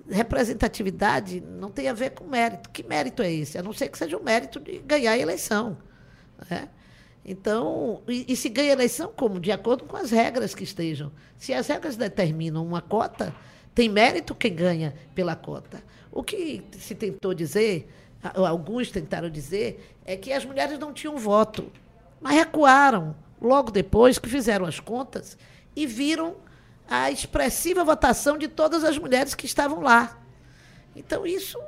Representatividade não tem a ver com mérito. Que mérito é esse? A não ser que seja o mérito de ganhar a eleição. Né? Então, e, e, se ganha eleição como? De acordo com as regras que estejam. Se as regras determinam uma cota, tem mérito quem ganha pela cota. O que se tentou dizer, alguns tentaram dizer, é que as mulheres não tinham voto, mas recuaram logo depois que fizeram as contas e viram a expressiva votação de todas as mulheres que estavam lá. Então, isso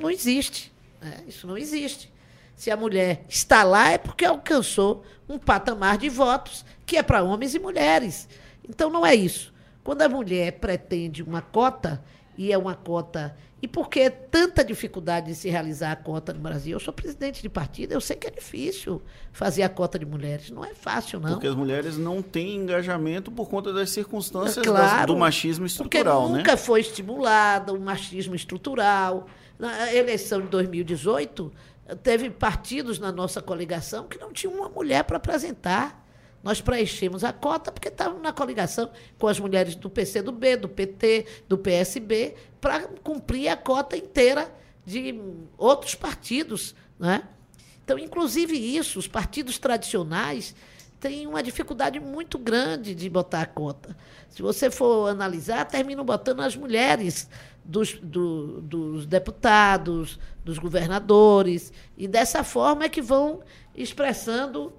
não existe. Né? Isso não existe. Se a mulher está lá, é porque alcançou um patamar de votos que é para homens e mulheres. Então, não é isso. Quando a mulher pretende uma cota, e é uma cota. E por que tanta dificuldade de se realizar a cota no Brasil? Eu sou presidente de partido, eu sei que é difícil fazer a cota de mulheres. Não é fácil, não. Porque as mulheres não têm engajamento por conta das circunstâncias é claro, do machismo estrutural. Porque né? nunca foi estimulado o machismo estrutural. Na eleição de 2018, teve partidos na nossa coligação que não tinham uma mulher para apresentar. Nós preenchemos a cota porque estávamos na coligação com as mulheres do PCdoB, do PT, do PSB, para cumprir a cota inteira de outros partidos. Né? Então, inclusive isso, os partidos tradicionais têm uma dificuldade muito grande de botar a cota. Se você for analisar, terminam botando as mulheres dos, do, dos deputados, dos governadores, e dessa forma é que vão expressando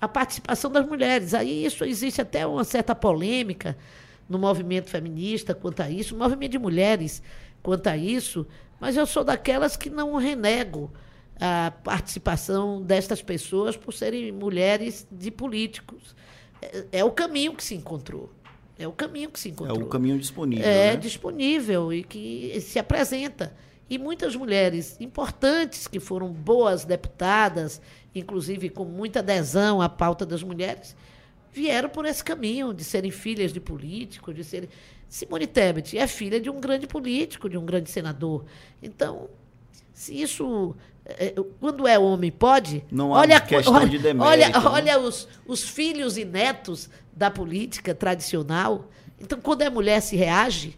a participação das mulheres. Aí isso existe até uma certa polêmica no movimento feminista quanto a isso, no movimento de mulheres quanto a isso, mas eu sou daquelas que não renego a participação destas pessoas por serem mulheres de políticos. É, é o caminho que se encontrou. É o caminho que se encontrou. É o caminho disponível. É né? disponível e que se apresenta. E muitas mulheres importantes que foram boas deputadas, inclusive com muita adesão à pauta das mulheres, vieram por esse caminho de serem filhas de políticos, de serem. Simone Tebet é filha de um grande político, de um grande senador. Então, se isso. É, quando é homem, pode. Não há olha, questão olha, de demérito. Olha, né? olha os, os filhos e netos da política tradicional. Então, quando é mulher se reage,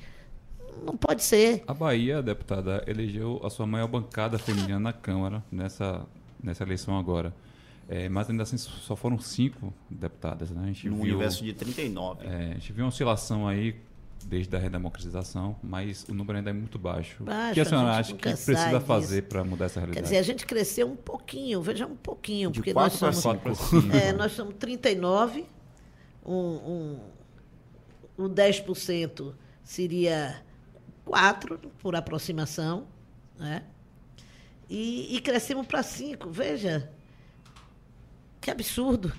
não pode ser. A Bahia, deputada, elegeu a sua maior bancada feminina na Câmara nessa, nessa eleição agora. É, mas ainda assim só foram cinco deputadas. Né? A gente no viu, universo de 39. É, a gente viu uma oscilação aí desde a redemocratização, mas o número ainda é muito baixo. baixo o que a senhora a acha que precisa fazer para mudar essa realidade? Quer dizer, a gente cresceu um pouquinho, veja um pouquinho. De porque 4 nós somos, para 5. É, nós somos 39, um, um, o 10% seria 4 por aproximação, né? E, e crescemos para 5. Veja, que absurdo.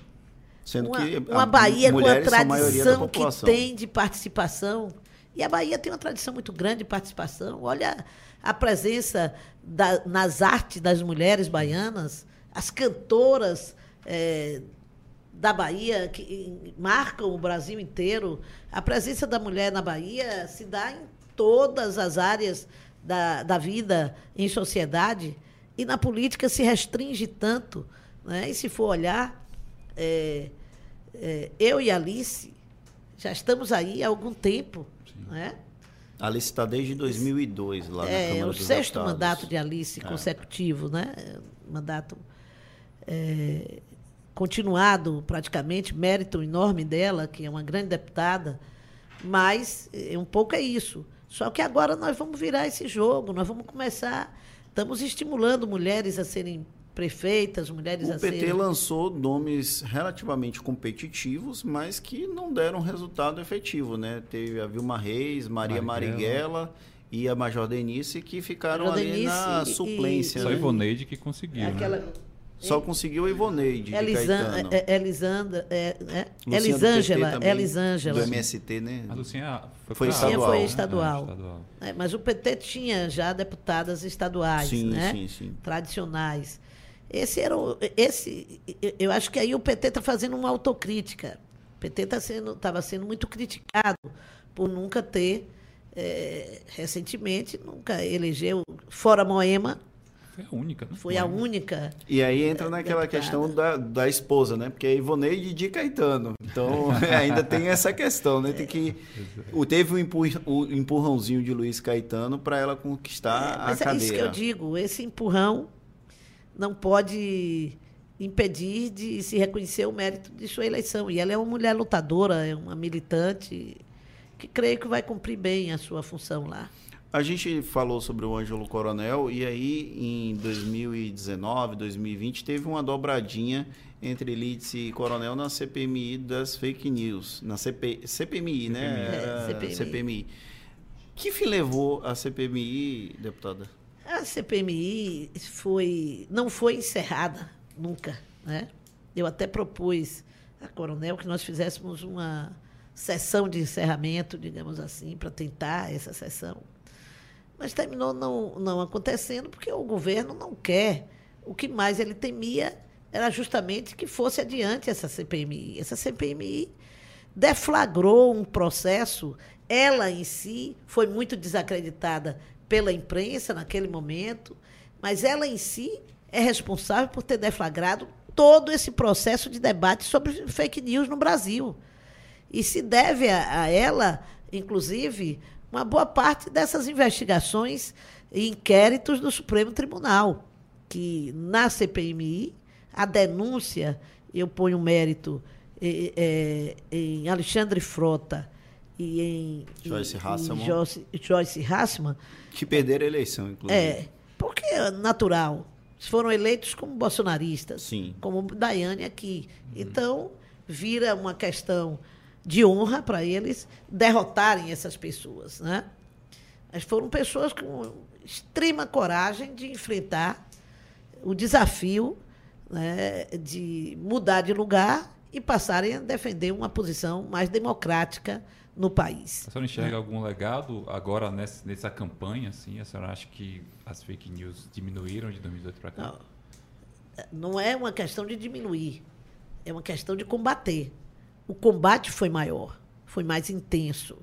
Sendo uma, que uma Bahia com a tradição que tem de participação. E a Bahia tem uma tradição muito grande de participação. Olha a presença da, nas artes das mulheres baianas, as cantoras é, da Bahia que marcam o Brasil inteiro. A presença da mulher na Bahia se dá em todas as áreas da, da vida em sociedade e na política se restringe tanto. Né? E se for olhar, é, é, eu e Alice já estamos aí há algum tempo. Né? Alice está desde 2002 lá na é, Câmara o sexto mandato de Alice é. consecutivo, né? Mandato é, continuado praticamente, mérito enorme dela, que é uma grande deputada, mas é, um pouco é isso. Só que agora nós vamos virar esse jogo, nós vamos começar, estamos estimulando mulheres a serem prefeitas, mulheres o a PT serem... lançou nomes relativamente competitivos, mas que não deram resultado efetivo, né? Teve a Vilma Reis, Maria Marighella, Marighella e a Major Denise que ficaram Major ali Denise na suplência. E... Né? Só Ivoneide que conseguiu. Aquela... Né? Só conseguiu a Ivoneide Elisan, de é, Elisandra, é, é, Elisângela, Elisângela. Do MST, né? A Lucinha foi, foi estadual. foi estadual. É, estadual. É, mas o PT tinha já deputadas estaduais, sim, né? Sim, sim. Tradicionais. Esse era o, esse, eu acho que aí o PT está fazendo uma autocrítica. O PT estava tá sendo, tava sendo muito criticado por nunca ter, é, recentemente, nunca elegeu, fora Moema, foi a única, né? Foi a única. E aí entra naquela deputada. questão da, da esposa, né? Porque é Ivoneide de Caetano. Então, ainda tem essa questão, né? Tem que. O, teve o, empur, o empurrãozinho de Luiz Caetano para ela conquistar é, mas a cadeira. É isso que eu digo. Esse empurrão não pode impedir de se reconhecer o mérito de sua eleição. E ela é uma mulher lutadora, é uma militante que creio que vai cumprir bem a sua função lá. A gente falou sobre o Ângelo Coronel e aí em 2019, 2020 teve uma dobradinha entre Lídice e Coronel na CPMI das fake news, na CP, CPMI, CPMI, né? É, CPMI. CPMI. Que fim levou a CPMI, deputada? A CPMI foi, não foi encerrada nunca, né? Eu até propus a Coronel que nós fizéssemos uma sessão de encerramento, digamos assim, para tentar essa sessão mas terminou não, não acontecendo porque o governo não quer. O que mais ele temia era justamente que fosse adiante essa CPMI. Essa CPMI deflagrou um processo, ela em si foi muito desacreditada pela imprensa naquele momento, mas ela em si é responsável por ter deflagrado todo esse processo de debate sobre fake news no Brasil. E se deve a, a ela, inclusive, uma boa parte dessas investigações e inquéritos do Supremo Tribunal, que na CPMI, a denúncia, eu ponho mérito é, em Alexandre Frota e em Joyce Hasselman. Joyce, Joyce Hasselman. Que perderam a eleição, inclusive. É, porque é natural. Foram eleitos como bolsonaristas, Sim. como Daiane aqui. Então, vira uma questão de honra para eles derrotarem essas pessoas. Né? Mas foram pessoas com extrema coragem de enfrentar o desafio né, de mudar de lugar e passarem a defender uma posição mais democrática no país. A senhora enxerga algum legado agora nessa, nessa campanha? Assim? A senhora acha que as fake news diminuíram de 2018 para cá? Não, não é uma questão de diminuir, é uma questão de combater. O combate foi maior, foi mais intenso.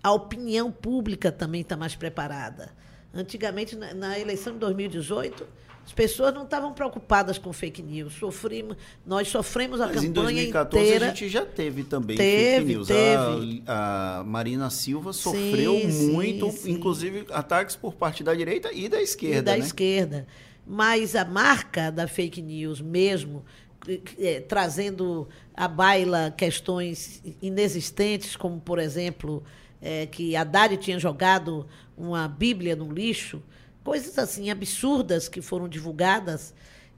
A opinião pública também está mais preparada. Antigamente, na, na eleição de 2018, as pessoas não estavam preocupadas com fake news. Sofrimos, nós sofremos a Mas campanha em 2014 inteira. a gente já teve também Teve, fake news. teve. A, a Marina Silva sofreu Sim, muito, sim, sim. inclusive ataques por parte da direita e da e esquerda. da né? esquerda. Mas a marca da fake news mesmo, eh, trazendo à baila questões inexistentes, como, por exemplo, eh, que Haddad tinha jogado uma Bíblia no lixo, coisas assim absurdas que foram divulgadas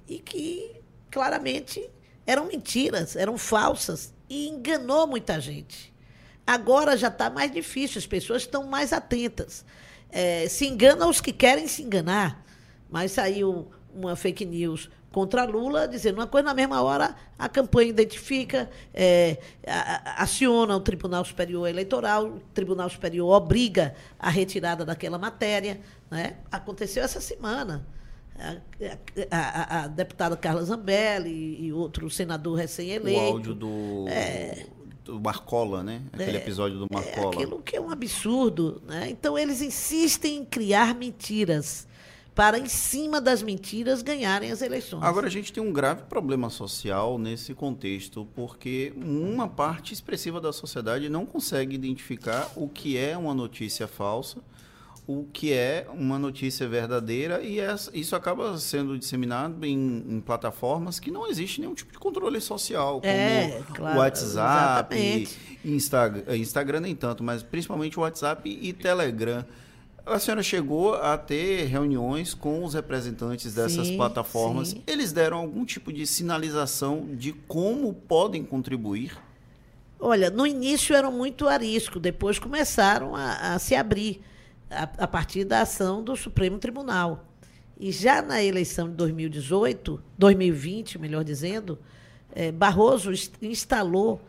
e que claramente eram mentiras, eram falsas e enganou muita gente. Agora já está mais difícil, as pessoas estão mais atentas. Eh, se enganam os que querem se enganar, mas saiu uma fake news contra Lula, dizendo uma coisa, na mesma hora a campanha identifica, a- a- aciona o Tribunal Superior Eleitoral, o Tribunal Superior obriga a retirada daquela matéria. Né? Aconteceu essa semana. A, a- a- deputada Carla Zambelli e, e outro senador O recém-eleito. áudio do, do Marcola, né? Aquele episódio do É Marcola. aquilo que é um absurdo. Né? Então, eles insistem em criar mentiras para, em cima das mentiras, ganharem as eleições. Agora a gente tem um grave problema social nesse contexto, porque uma parte expressiva da sociedade não consegue identificar o que é uma notícia falsa, o que é uma notícia verdadeira, e essa- isso acaba sendo disseminado em, em plataformas que não existe nenhum tipo de controle social, como É, claro, o WhatsApp, exatamente. Insta- Instagram nem tanto, mas principalmente o WhatsApp e Telegram. A senhora chegou a ter reuniões com os representantes dessas Sim, plataformas. sim. Eles deram algum tipo de sinalização de como podem contribuir? Olha, no início eram muito arisco, depois começaram a, a se abrir a, a partir da ação do Supremo Tribunal. E já na eleição de 2018, 2020, melhor dizendo, eh, Barroso ins- instalou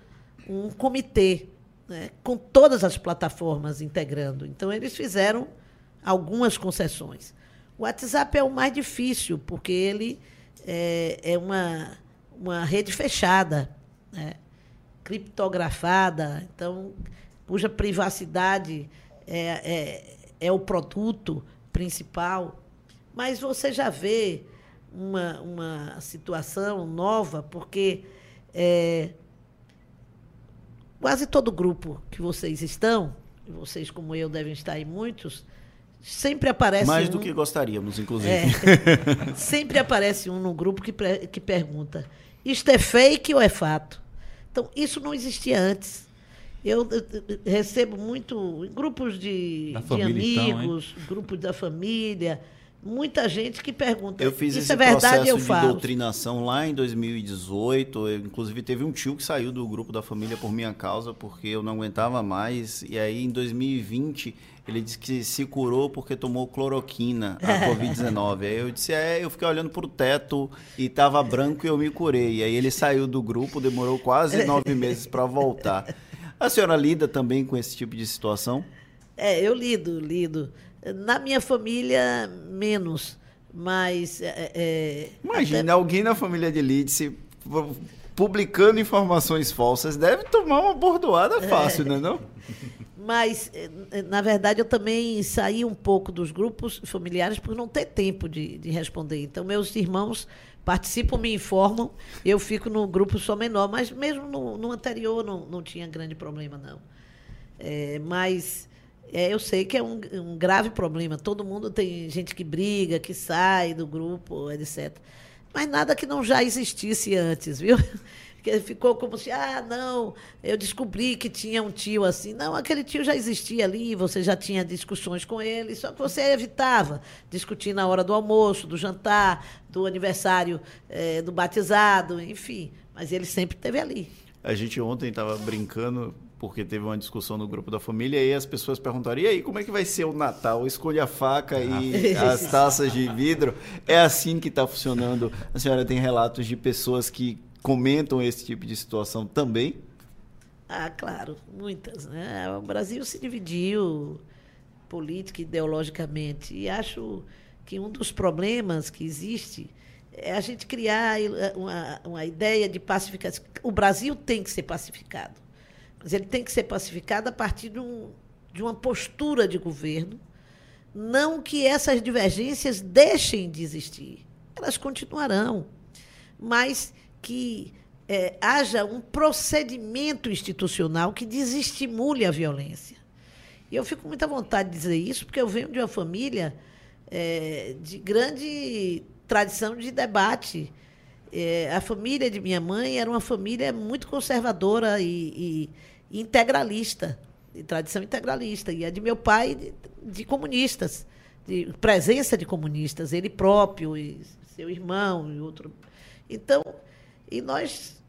um comitê né, com todas as plataformas integrando. Então, eles fizeram algumas concessões. O WhatsApp é o mais difícil, porque ele é, é uma, uma rede fechada. Né? criptografada, então, cuja privacidade é, é, é o produto principal. Mas você já vê uma, uma situação nova, porque é, quase todo grupo que vocês estão, vocês como eu devem estar em muitos, sempre aparece Mais um, do que gostaríamos, inclusive. é. Sempre aparece um no grupo que, pre- que pergunta: isto é fake ou é fato? Então, isso não existia antes. Eu, eh, recebo muito em grupos de, de família, então, amigos, grupos da família, muita gente que pergunta: Eu fiz isso esse é verdade? processo Eu de falo. doutrinação lá em 2018. Eu, inclusive, teve um tio que saiu do grupo da família por minha causa, porque eu não aguentava mais. E aí, em 2020, ele disse que se curou porque tomou cloroquina, a Covid-19. Aí eu disse, é, eu fiquei olhando pro teto e tava branco e eu me curei. Aí ele saiu do grupo, demorou quase nove meses para voltar. A senhora lida também com esse tipo de situação? É, eu lido, lido. Na minha família, menos. Mas. É, é Imagina, até... alguém na família de Lídice publicando informações falsas deve tomar uma bordoada é. fácil, é. né? Não? Mas, é, na verdade, eu também saí um pouco dos grupos familiares por não ter tempo de, de responder. Então, meus irmãos participam, me informam, eu fico no grupo só menor, mas mesmo no, no anterior não, não tinha grande problema, não. É, mas é, eu sei que é um, um, grave problema. Todo mundo tem gente que briga, que sai do grupo, etc. Mas nada que não já existisse antes, viu? Que ficou como se, ah, não, eu descobri que tinha um tio assim. Não, aquele tio já existia ali, você já tinha discussões com ele, só que você evitava discutir na hora do almoço, do jantar, do aniversário é, do batizado, enfim. Mas ele sempre esteve ali. A gente ontem estava brincando porque teve uma discussão no grupo da família e as pessoas perguntaram: e aí, como é que vai ser o Natal? Escolha a faca e ah. as taças de vidro. É assim que está funcionando. A senhora tem relatos de pessoas que comentam esse tipo de situação também? Ah, claro, muitas. Né? O Brasil se dividiu política e ideologicamente. E acho que um dos problemas que existe é a gente criar uma, uma ideia de pacificação. O Brasil tem que ser pacificado mas ele tem que ser pacificado a partir de, um, de uma postura de governo, não que essas divergências deixem de existir. Elas continuarão, mas que é, haja um procedimento institucional que desestimule a violência. E eu fico com muita vontade de dizer isso, porque eu venho de uma família é, de grande tradição de debate. É, a família de minha mãe era uma família muito conservadora e, e integralista, de tradição integralista. E a de meu pai, de, de, comunistas, de presença de comunistas, ele próprio, e seu irmão e outro. Então, e nós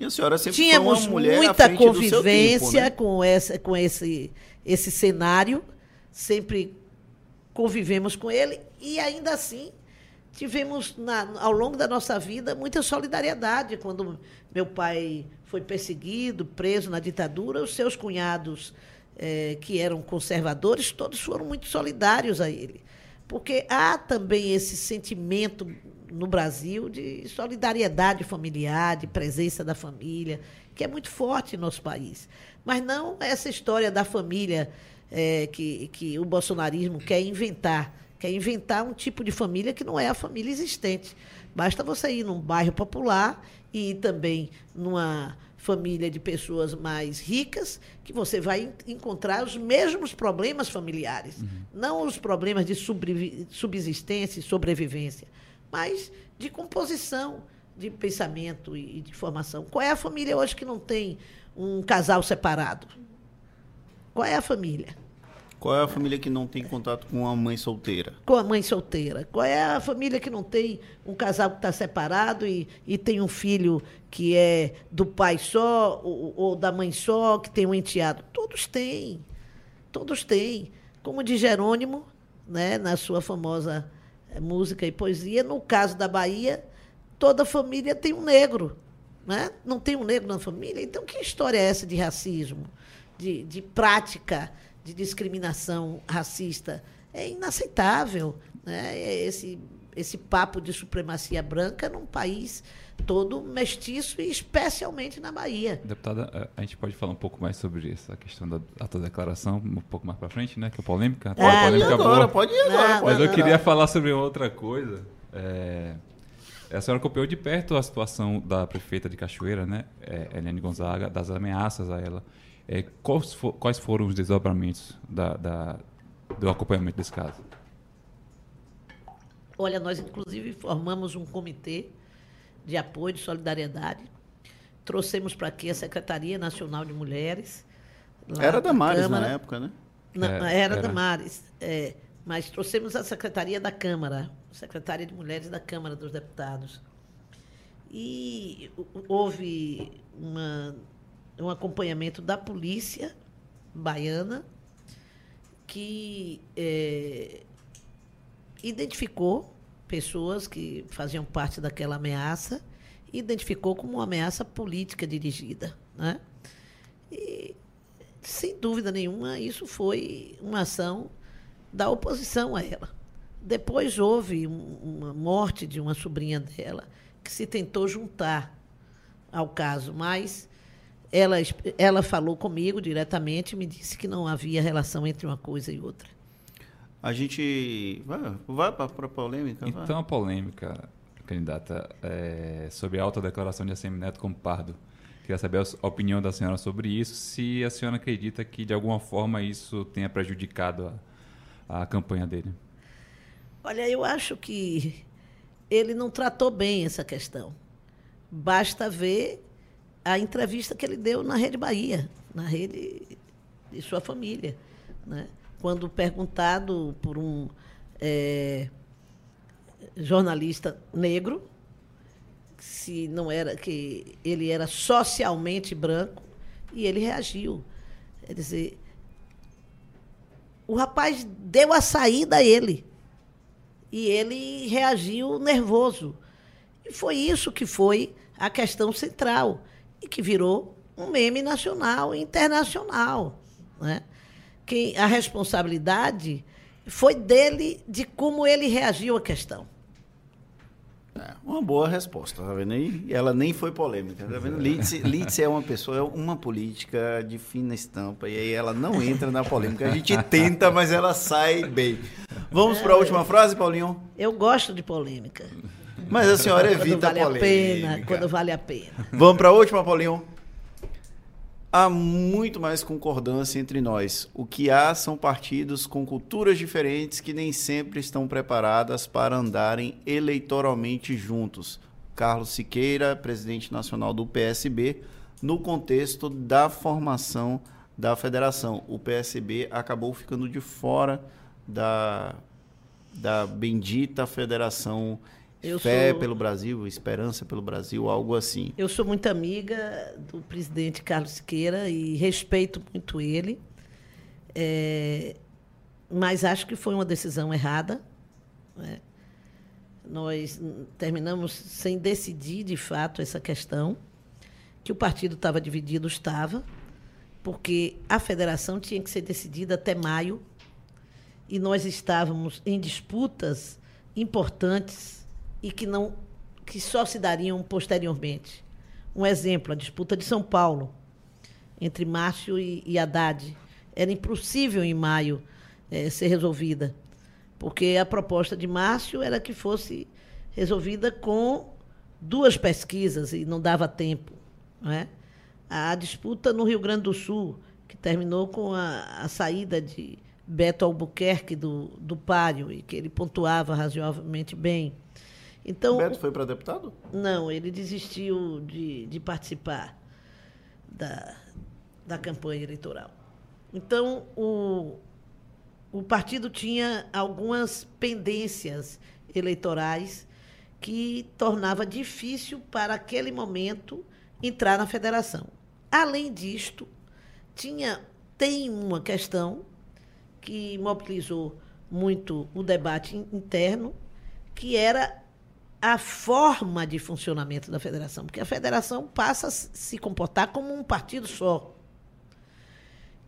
e a senhora sempre tínhamos muita convivência tempo, né? com, essa, com esse, esse cenário, sempre convivemos com ele, e ainda assim tivemos, na, ao longo da nossa vida, muita solidariedade. Quando meu pai foi perseguido, preso na ditadura, os seus cunhados, eh, que eram conservadores, todos foram muito solidários a ele. Porque há também esse sentimento no Brasil de solidariedade familiar, de presença da família, que é muito forte no nosso país. Mas não essa história da família eh, que, que o bolsonarismo quer inventar quer inventar um tipo de família que não é a família existente. Basta você ir num bairro popular e também numa família de pessoas mais ricas, que você vai encontrar os mesmos problemas familiares. Uhum. Não os problemas de subsistência e sobrevivência, mas de composição de pensamento e de formação. Qual é a família hoje que não tem um casal separado? Qual é a família? Qual é a família que não tem contato com a mãe solteira? Com a mãe solteira. Qual é a família que não tem um casal que está separado e, e tem um filho que é do pai só ou, ou da mãe só, que tem um enteado? Todos têm. Todos têm. Como de Jerônimo, né, na sua famosa música e poesia, no caso da Bahia, toda família tem um negro. Né? Não tem um negro na família? Então, que história é essa de racismo, de, de prática? de discriminação racista é inaceitável. Né? É esse, esse papo de supremacia branca num país todo mestiço e especialmente na Bahia. Deputada, a gente pode falar um pouco mais sobre essa questão da autodeclaração um pouco mais para frente, né? Que é polêmica. Pode, polêmica agora, boa. pode ir agora. Não, Mas não, eu queria falar sobre outra coisa. É, a senhora acompanhou de perto a situação da prefeita de Cachoeira, né? É, Eliane Gonzaga, das ameaças a ela. É, quais, for, quais, foram os desdobramentos da, da, do acompanhamento desse caso? Olha, nós inclusive formamos um comitê de apoio, de solidariedade. Trouxemos para aqui a Secretaria Nacional de Mulheres. Era da Mares na época, né? Na, é, era, era da Mares. É, mas trouxemos a Secretaria da Câmara, Secretaria de Mulheres da Câmara dos Deputados. E houve uma um acompanhamento da polícia baiana que é, identificou pessoas que faziam parte daquela ameaça e identificou como uma ameaça política dirigida. Né? E sem dúvida nenhuma, isso foi uma ação da oposição a ela. Depois houve uma morte de uma sobrinha dela que se tentou juntar ao caso, mas ela, ela falou comigo diretamente e me disse que não havia relação entre uma coisa e outra. A gente vai, vai para a polêmica? Então, vai. a polêmica, candidata, é sobre a autodeclaração de Assemineto como pardo. Queria saber a opinião da senhora sobre isso, se a senhora acredita que, de alguma forma, isso tenha prejudicado a, a campanha dele. Olha, eu acho que ele não tratou bem essa questão. Basta ver a entrevista que ele deu na Rede Bahia, na rede de sua família. Né? Quando perguntado por um é, jornalista negro, se não era que ele era socialmente branco e ele reagiu. Quer dizer, o rapaz deu a saída a ele e ele reagiu nervoso. E foi isso que foi a questão central e que virou um meme nacional e internacional. Né? Que a responsabilidade foi dele de como ele reagiu à questão. É, uma boa resposta, tá vendo aí? Ela nem foi polêmica, tá vendo? Litz, Litz é uma pessoa, é uma política de fina estampa, e aí ela não entra na polêmica. A gente tenta, mas ela sai bem. Vamos é, para a última frase, Paulinho? Eu gosto de polêmica. Mas a senhora evita quando vale a polêmica. A pena, quando vale a pena. Vamos para a última, Paulinho? Há muito mais concordância entre nós. O que há são partidos com culturas diferentes que nem sempre estão preparadas para andarem eleitoralmente juntos. Carlos Siqueira, presidente nacional do PSB, no contexto da formação da federação. O PSB acabou ficando de fora da, da bendita federação eu Fé sou... pelo Brasil, esperança pelo Brasil, algo assim. Eu sou muito amiga do presidente Carlos Siqueira e respeito muito ele, é... mas acho que foi uma decisão errada. Né? Nós terminamos sem decidir de fato essa questão, que o partido estava dividido, estava, porque a federação tinha que ser decidida até maio e nós estávamos em disputas importantes e que não que só se dariam posteriormente. Um exemplo, a disputa de São Paulo entre Márcio e, e Haddad. Era impossível em maio é, ser resolvida, porque a proposta de Márcio era que fosse resolvida com duas pesquisas e não dava tempo. Não é? A disputa no Rio Grande do Sul, que terminou com a, a saída de Beto Albuquerque do, do páreo, e que ele pontuava razoavelmente bem. Então, o Beto foi para deputado? Não, ele desistiu de, de participar da, da campanha eleitoral. Então, o, o partido tinha algumas pendências eleitorais que tornava difícil para aquele momento entrar na federação. Além disto, tinha tem uma questão que mobilizou muito o debate interno, que era a forma de funcionamento da federação, porque a federação passa a se comportar como um partido só.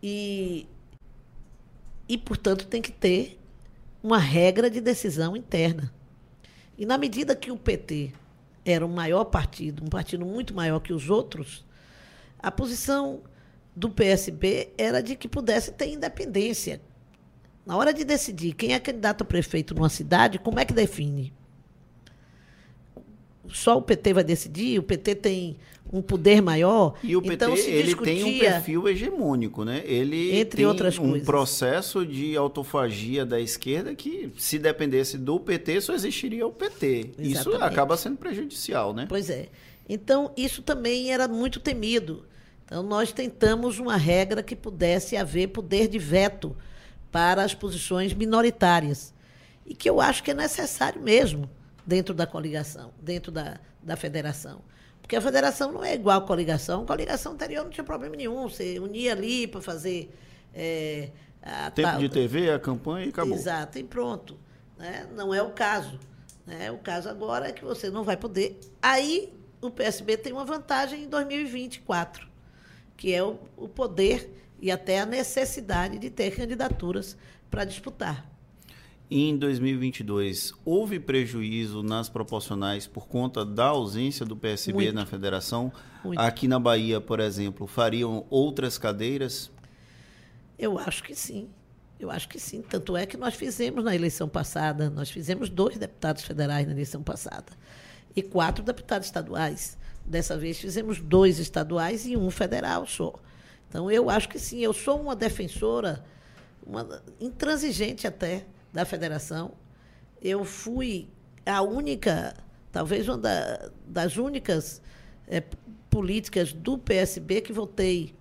E, e portanto, tem que ter uma regra de decisão interna. E na medida que o PT era um maior partido, um partido muito maior que os outros, a posição do PSB era de que pudesse ter independência. Na hora de decidir quem é candidato a prefeito numa cidade, como é que define? Só o PT vai decidir, o PT tem um poder maior. E o PT então, ele tem um perfil hegemônico, né? Ele entre tem outras um coisas. processo de autofagia da esquerda que, se dependesse do PT, só existiria o PT. Exatamente. Isso acaba sendo prejudicial, né? Pois é. Então, isso também era muito temido. Então, nós tentamos uma regra que pudesse haver poder de veto para as posições minoritárias. E que eu acho que é necessário mesmo dentro da coligação, dentro da, da federação. Porque a federação não é igual à coligação. A coligação anterior não tinha problema nenhum. Você unia ali para fazer. É, a, Tempo tal, de TV, a campanha e acabou. Exato, e pronto. Né? Não é o caso. Né? O caso agora é que você não vai poder. Aí o PSB tem uma vantagem em 2024, que é o, o poder e até a necessidade de ter candidaturas para disputar. Em 2022, houve prejuízo nas proporcionais por conta da ausência do PSB Muito. na federação? Muito. Aqui na Bahia, por exemplo, fariam outras cadeiras? Eu acho que sim. Eu acho que sim. Tanto é que nós fizemos na eleição passada, nós fizemos dois deputados federais na eleição passada e quatro deputados estaduais. Dessa vez fizemos dois estaduais e um federal só. Então eu acho que sim. Eu sou uma defensora, uma intransigente até da federação. Eu fui a única, talvez uma da, das únicas é, políticas do PSB que votei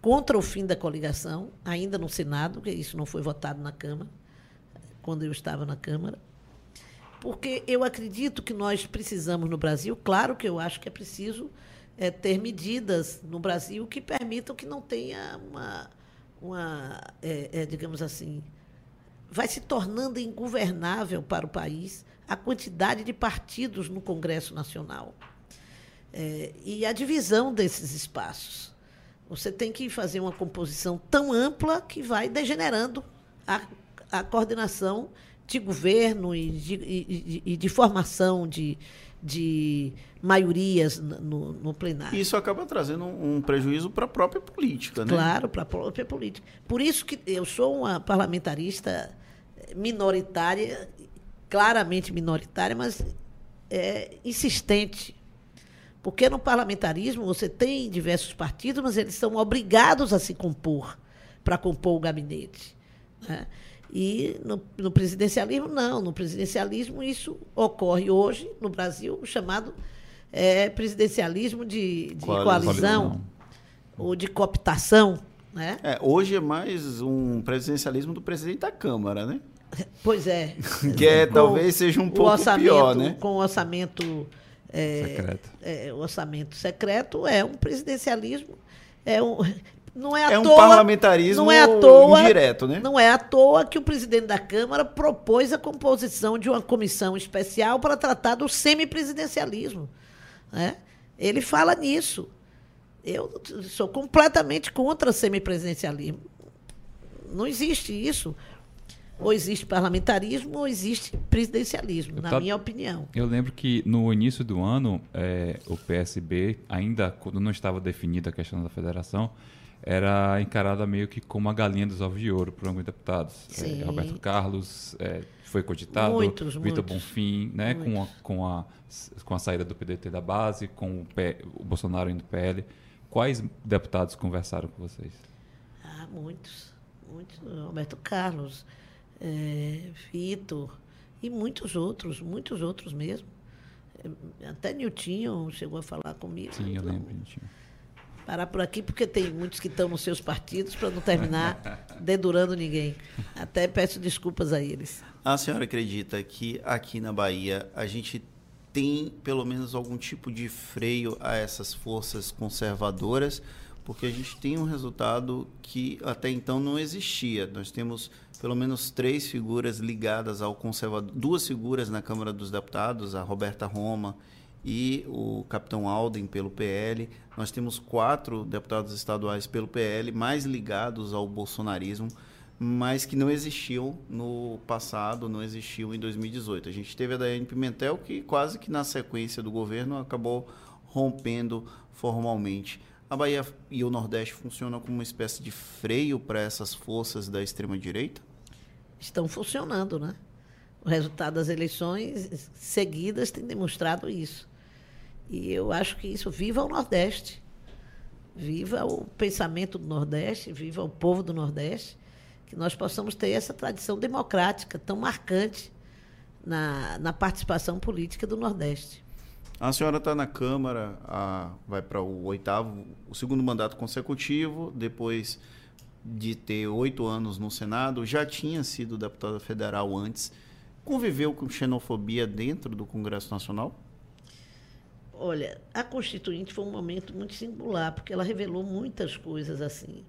contra o fim da coligação, ainda no Senado, porque isso não foi votado na Câmara, quando eu estava na Câmara. Porque eu acredito que nós precisamos no Brasil, claro que eu acho que é preciso é, ter medidas no Brasil que permitam que não tenha uma, uma é, é, digamos assim, vai se tornando ingovernável para o país a quantidade de partidos no Congresso Nacional é, e a divisão desses espaços. Você tem que fazer uma composição tão ampla que vai degenerando a, a coordenação de governo e de, e, e de formação de, de maiorias no, no, plenário. Isso acaba trazendo um, prejuízo para a própria política, né? Claro, para a própria política. Por isso que eu sou uma parlamentarista minoritária, claramente minoritária, mas é, insistente. Porque no parlamentarismo você tem diversos partidos, mas eles são obrigados a se compor para compor o gabinete. Né? E no, no, presidencialismo, não. No presidencialismo, isso ocorre hoje no Brasil, chamado é, presidencialismo de, de coalizão, coalizão ou de cooptação. Né? É, hoje é mais um presidencialismo do presidente da Câmara, né? Pois é. que é, talvez seja um pouco pior, né? Com o orçamento é, secreto. É, o orçamento secreto é um presidencialismo, é um, não é à é um toa, parlamentarismo não é à toa, indireto, né? Não é à toa que o presidente da Câmara propôs a composição de uma comissão especial para tratar do semipresidencialismo. Né? Ele fala nisso. Eu sou completamente contra semipresidencialismo. Não existe isso. Ou existe parlamentarismo ou existe presidencialismo, na minha opinião. Eu lembro que no início do ano, é, o PSB, ainda quando não estava definida a questão da federação, era encarada meio que como a galinha dos ovos de ouro por alguns deputados. É, Roberto Carlos é, foi cogitado, muitos, Vitor Bonfim, né, com a, com, a, com a saída do PDT da base, com o, P, o Bolsonaro indo PL. Quais deputados conversaram com vocês? Ah, muitos. Muitos. Roberto Carlos, é, Vitor e muitos outros, muitos outros mesmo. É, até Niltinho chegou a falar comigo. Sim, eu lembro, Niltinho parar por aqui, porque tem muitos que estão nos seus partidos, para não terminar dedurando ninguém. Até peço desculpas a eles. A senhora acredita que aqui na Bahia a gente tem pelo menos algum tipo de freio a essas forças conservadoras? Porque a gente tem um resultado que até então não existia. Nós temos pelo menos três figuras ligadas ao conservador, duas figuras na Câmara dos Deputados, a Roberta Roma e o capitão Alden pelo PL. Nós temos quatro deputados estaduais pelo PL, mais ligados ao bolsonarismo, mas que não existiam no passado, não existiam em 2018. A gente teve a Daiane Pimentel, que quase que na sequência do governo acabou rompendo formalmente. A Bahia e o Nordeste funcionam como uma espécie de freio para essas forças da extrema-direita? Estão funcionando, né? O resultado das eleições seguidas tem demonstrado isso. E eu acho que isso viva o Nordeste. Viva o pensamento do Nordeste, viva o povo do Nordeste, que nós possamos ter essa tradição democrática tão marcante na, na participação política do Nordeste. A senhora está na Câmara, a, vai para o oitavo, o segundo mandato consecutivo, depois de ter oito anos no Senado, já tinha sido deputada federal antes. Conviveu com xenofobia dentro do Congresso Nacional? Olha, a Constituinte foi um momento muito singular, porque ela revelou muitas coisas assim.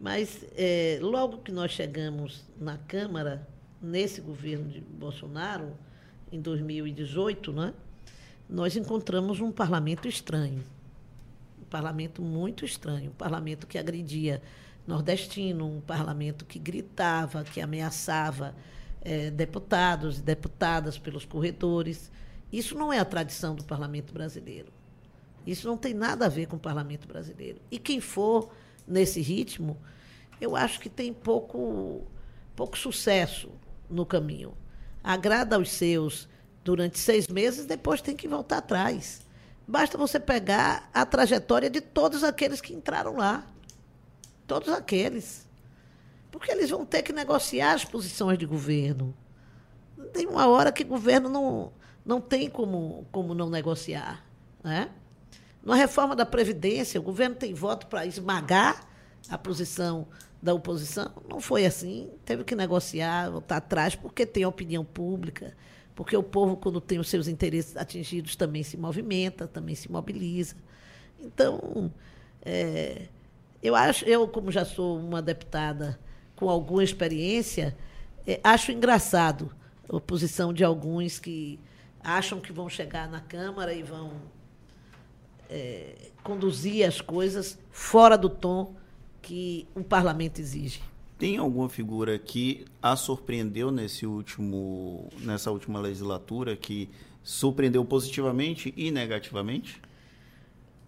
Mas é, logo que nós chegamos na Câmara, nesse governo de Bolsonaro, em 2018, né, nós encontramos um parlamento estranho. parlamento muito estranho, um parlamento que agredia nordestino, um parlamento que gritava, que ameaçava é, deputados e deputadas pelos corredores. Isso não é a tradição do parlamento brasileiro. Isso não tem nada a ver com o parlamento brasileiro. E quem for nesse ritmo, eu acho que tem pouco, pouco sucesso no caminho. Agrada aos seus durante seis meses, depois tem que voltar atrás. Basta você pegar a trajetória de todos aqueles que entraram lá. Todos aqueles. Porque eles vão ter que negociar as posições de governo. Tem uma hora que o governo não, não tem como, como não negociar. Né? Na reforma da Previdência, o governo tem voto para esmagar a posição da oposição. Não foi assim. Teve que negociar, voltar atrás, porque tem opinião pública, porque o povo, quando tem os seus interesses atingidos, também se movimenta, também se mobiliza. Então, é, eu acho, eu, como já sou uma deputada com alguma experiência, é, acho engraçado a posição de alguns que acham que vão chegar na Câmara e vão é, conduzir as coisas fora do tom que o parlamento exige. Tem alguma figura que a surpreendeu nesse último, nessa última legislatura, que surpreendeu positivamente e negativamente?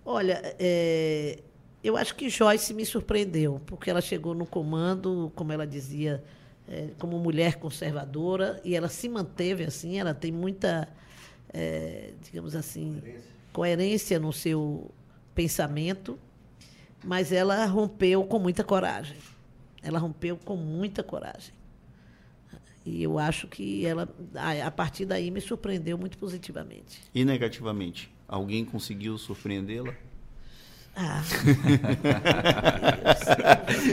Olha, é, eu acho que Joyce me surpreendeu, porque ela chegou no comando, como ela dizia, é, como mulher conservadora, e ela se manteve assim, ela tem muita, é, digamos assim, coerência no seu pensamento, mas ela rompeu com muita coragem. Ela rompeu com muita coragem. E eu acho que ela, a partir daí, me surpreendeu muito positivamente. E negativamente? Alguém conseguiu surpreendê-la? Ah.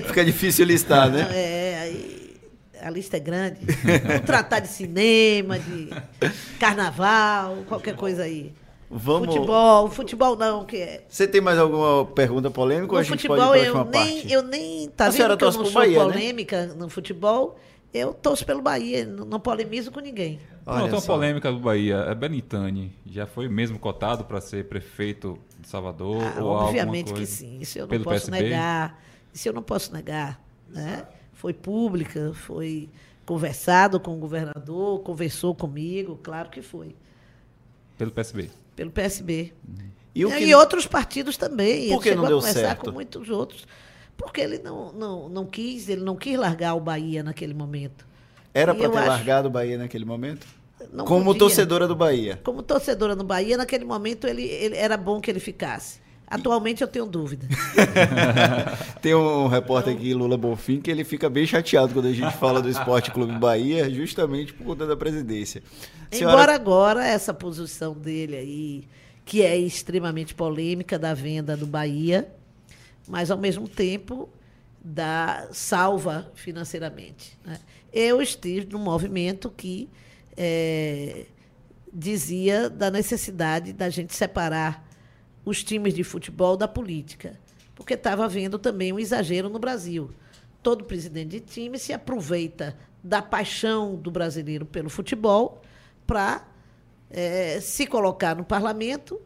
Fica difícil listar, né? É, aí a lista é grande. Vamos tratar de cinema, de carnaval, qualquer coisa aí. Vamos... Futebol, futebol não, que é. Você tem mais alguma pergunta polêmica no ou a gente futebol, pode ir eu nem, parte? eu nem. Tá A vendo que eu não sou Bahia, né? polêmica no futebol? Eu torço pelo Bahia, não, não polemizo com ninguém. Olha Pronto, uma só. polêmica do Bahia. É Benitani. Já foi mesmo cotado para ser prefeito de Salvador? Ah, ou obviamente alguma que sim. Isso eu não Pelo posso PSB? negar. Isso eu não posso negar. Né? Foi pública, foi conversado com o governador, conversou comigo, claro que foi. Pelo PSB. Pelo PSB. E que E outros partidos também. Por que ele não deu a conversar certo? com muitos outros. Porque ele não, não, não quis, ele não quis largar o Bahia naquele momento. era para ter acho- largado o Bahia naquele momento? Não Como podia. torcedora do Bahia. Como torcedora no Bahia, naquele momento ele, ele era bom que ele ficasse. Atualmente eu tenho dúvida. Tem um repórter aqui, Lula Bonfim, que ele fica bem chateado quando a gente fala do Esporte Clube Bahia, justamente por conta da presidência. Senhora- Embora agora essa posição dele aí, que é extremamente polêmica da venda do Bahia, mas ao mesmo tempo dá salva financeiramente. né? Eu estive num movimento que eh, dizia da necessidade da gente separar os times de futebol da política, porque estava havendo também um exagero no Brasil. Todo presidente de time se aproveita da paixão do brasileiro pelo futebol para se colocar no parlamento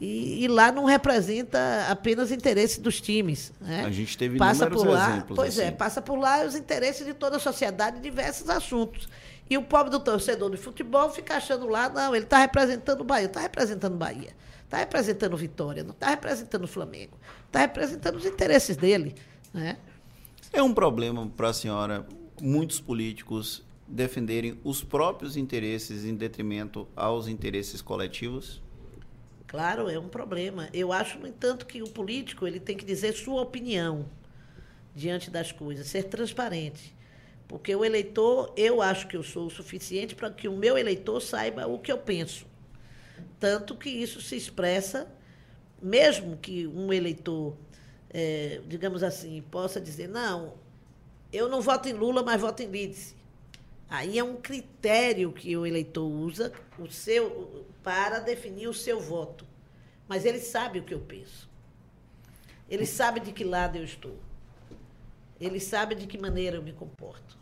e, e lá não representa apenas interesses dos times. né? A gente teve passa por lá, exemplos, Pois é, assim. passa por lá os interesses de toda a sociedade em diversos assuntos. E o pobre do torcedor de futebol fica achando lá, não, ele está representando o Bahia, está representando o Bahia, está representando Vitória, não está representando o Flamengo, está representando os interesses dele. Né? É um problema para a senhora muitos políticos defenderem os próprios interesses em detrimento aos interesses coletivos? Claro, é um problema. Eu acho, no entanto, que o político ele tem que dizer sua opinião diante das coisas, ser transparente. Porque o eleitor, eu acho que eu sou o suficiente para que o meu eleitor saiba o que eu penso. Tanto que isso se expressa, mesmo que um eleitor, eh, digamos assim, possa dizer, não, eu não voto em Lula, mas voto em Lídice. Aí é um critério que o eleitor usa o seu, para definir o seu voto. Mas ele sabe o que eu penso. Ele sabe de que lado eu estou. Ele sabe de que maneira eu me comporto.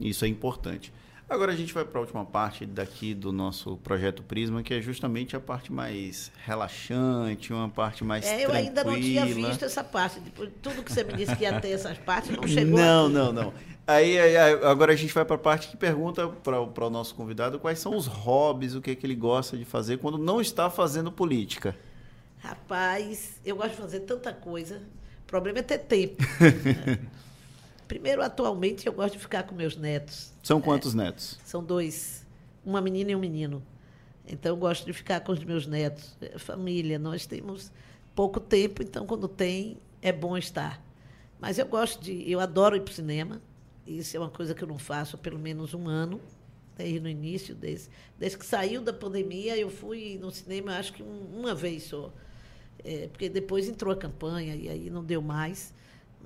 Isso é importante. Agora a gente vai para a última parte daqui do nosso projeto Prisma, que é justamente a parte mais relaxante, uma parte mais é, eu ainda não tinha visto essa parte. Tudo que você me disse que ia ter essas partes não chegou. Não, aqui. não, não. Aí, aí, agora a gente vai para a parte que pergunta para o nosso convidado quais são os hobbies, o que, é que ele gosta de fazer quando não está fazendo política. Rapaz, eu gosto de fazer tanta coisa. O problema é ter tempo. Primeiro, atualmente, eu gosto de ficar com meus netos. São quantos é, netos? São dois. Uma menina e um menino. Então, eu gosto de ficar com os meus netos. É, família, nós temos pouco tempo, então, quando tem, é bom estar. Mas eu gosto de. Eu adoro ir para o cinema. Isso é uma coisa que eu não faço há pelo menos um ano, desde no início, desde, desde que saiu da pandemia, eu fui no cinema, acho que uma vez só. É, porque depois entrou a campanha e aí não deu mais.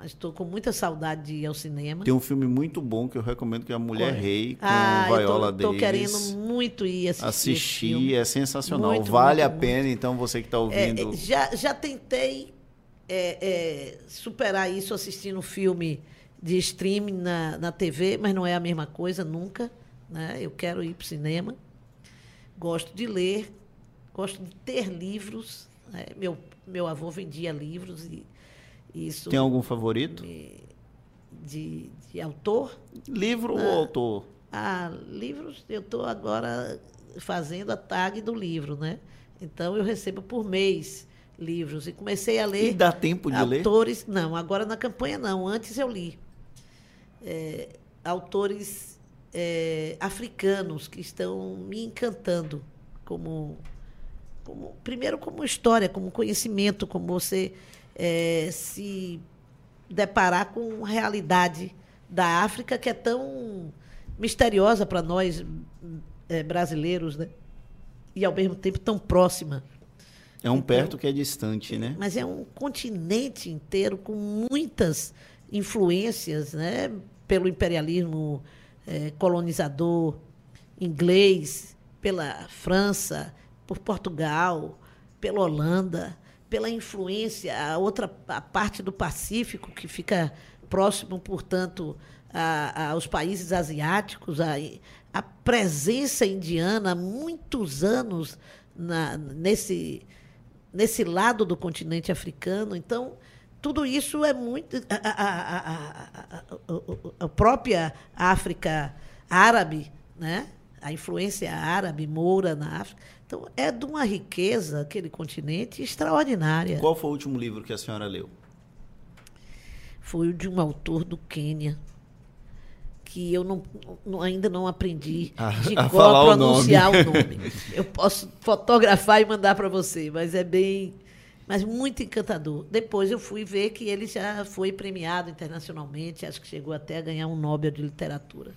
Mas estou com muita saudade de ir ao cinema. Tem um filme muito bom que eu recomendo que é A Mulher Rei, com ah, Viola Davis. Estou querendo muito ir assistir. Assistir, é sensacional. Muito, vale muito, a pena, muito. então, você que está ouvindo. É, já, já tentei é, é, superar isso assistindo filme de streaming na, na TV, mas não é a mesma coisa nunca. Né? Eu quero ir para o cinema. Gosto de ler, gosto de ter livros. Né? Meu, meu avô vendia livros e isso. Tem algum favorito? De, de autor? Livro ah, ou autor? Ah, livros, eu estou agora fazendo a tag do livro, né? Então eu recebo por mês livros e comecei a ler. E dá tempo de autores, ler? Não, agora na campanha não. Antes eu li é, autores é, africanos que estão me encantando como, como primeiro como história, como conhecimento, como você é, se deparar com a realidade da África que é tão misteriosa para nós é, brasileiros, né? E ao mesmo tempo tão próxima. É um então, perto que é distante, né? Mas é um continente inteiro com muitas influências, né? Pelo imperialismo é, colonizador inglês, pela França, por Portugal, pela Holanda pela influência, a outra a parte do Pacífico, que fica próximo, portanto, a, aos países asiáticos, a, a presença indiana há muitos anos na, nesse, nesse lado do continente africano. Então, tudo isso é muito. A, a, a, a, própria África árabe, né? A influência árabe, moura na África. Então, é de uma riqueza aquele continente extraordinária. Qual foi o último livro que a senhora leu? Foi o de um autor do Quênia, que eu não, não ainda não aprendi a, de a qual pronunciar o nome. o nome. Eu posso fotografar e mandar para você, mas é bem. Mas muito encantador. Depois eu fui ver que ele já foi premiado internacionalmente, acho que chegou até a ganhar um Nobel de Literatura.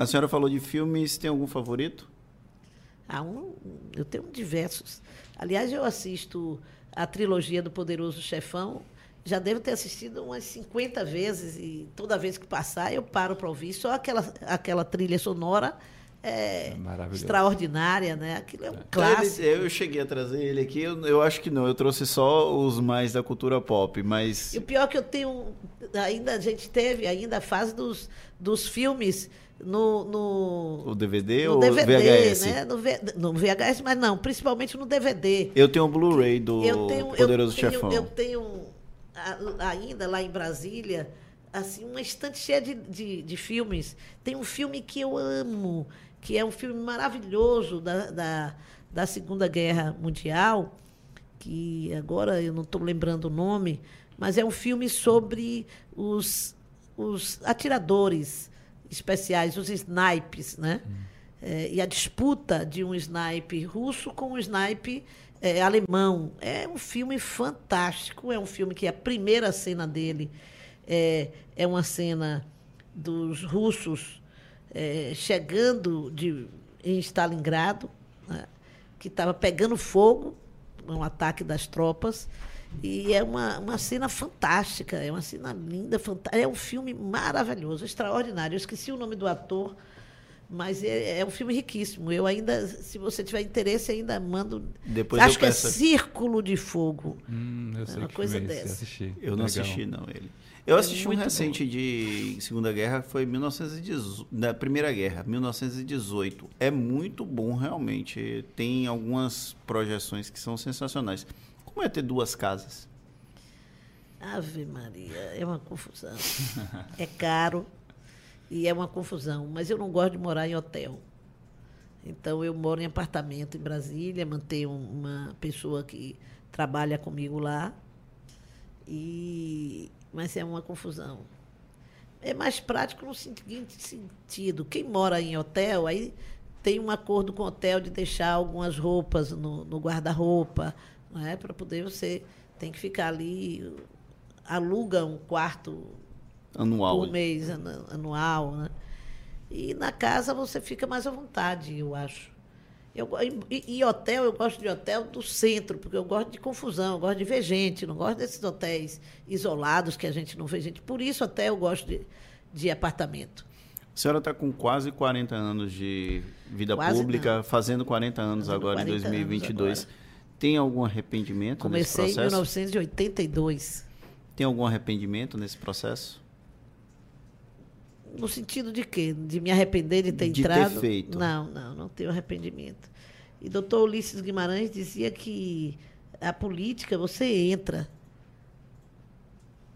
A senhora falou de filmes, tem algum favorito? Ah, um, eu tenho diversos. Aliás, eu assisto a trilogia do Poderoso Chefão. Já devo ter assistido umas 50 vezes e toda vez que passar eu paro para ouvir. Só aquela, aquela trilha sonora é, é extraordinária, né? Aquilo é um é. clássico. Eu cheguei a trazer ele aqui, eu, eu, acho que não, eu trouxe só os mais da cultura pop, mas... E o pior é que eu tenho, ainda a gente teve ainda a fase dos, dos filmes no, no o DVD no ou DVD, VHS? Né? No, v, no VHS, mas não, principalmente no DVD. Eu tenho um Blu-ray do eu tenho, Poderoso eu Chefão. eu tenho ainda lá em Brasília assim uma estante cheia de, de, de, filmes. Tem um filme que eu amo, que é um filme maravilhoso da, da, da Segunda Guerra Mundial, que agora eu não estou lembrando o nome, mas é um filme sobre os, os atiradores especiais, os snipes, né? É, e a disputa de um snipe russo com um snipe é, alemão. É um filme fantástico, é um filme que a primeira cena dele é, é uma cena dos russos é, chegando de, em Stalingrado, né? que estava pegando fogo, um ataque das tropas, e é uma, uma cena fantástica, é uma cena linda, fantástica. É um filme maravilhoso, extraordinário. Eu esqueci o nome do ator, Mas é, é, um filme riquíssimo. Eu ainda, se você tiver interesse, ainda mando. Depois Acho que é Círculo de Fogo. Hum, eu sei é uma coisa é dessa. Assisti. Eu não Legal. assisti, não, ele. Eu É assisti um muito recente de Segunda Guerra, foi 1918, da Primeira Guerra, 1918. É muito bom, realmente. Tem algumas projeções que são sensacionais. Como é ter duas casas? Ave Maria, é uma confusão. é caro e é uma confusão. Mas eu não gosto de morar em hotel. Então eu moro em apartamento em Brasília, mantenho uma pessoa que trabalha comigo lá. E mas é uma confusão. É mais prático no seguinte sentido: quem mora em hotel, aí tem um acordo com o hotel de deixar algumas roupas no, no guarda-roupa, não é? Para poder você tem que ficar ali, aluga um quarto Anual. por mês, anual, né? E na casa você fica mais à vontade, eu acho. Eu, e, e, hotel, eu gosto de hotel do centro, porque eu gosto de confusão, eu gosto de ver gente, não gosto desses hotéis isolados que a gente não vê gente. Por isso até eu gosto de, de apartamento. A senhora está com quase 40 anos de vida Quase pública, não. fazendo 40 anos Fazendo agora 40 em 2022. anos Tem algum arrependimento Comecei nesse em processo? 1982. Tem algum arrependimento nesse processo? No sentido de quê? De me arrepender de ter De ter entrado? feito. Não, não, não tenho arrependimento. E doutor Ulisses Guimarães dizia que a política você entra.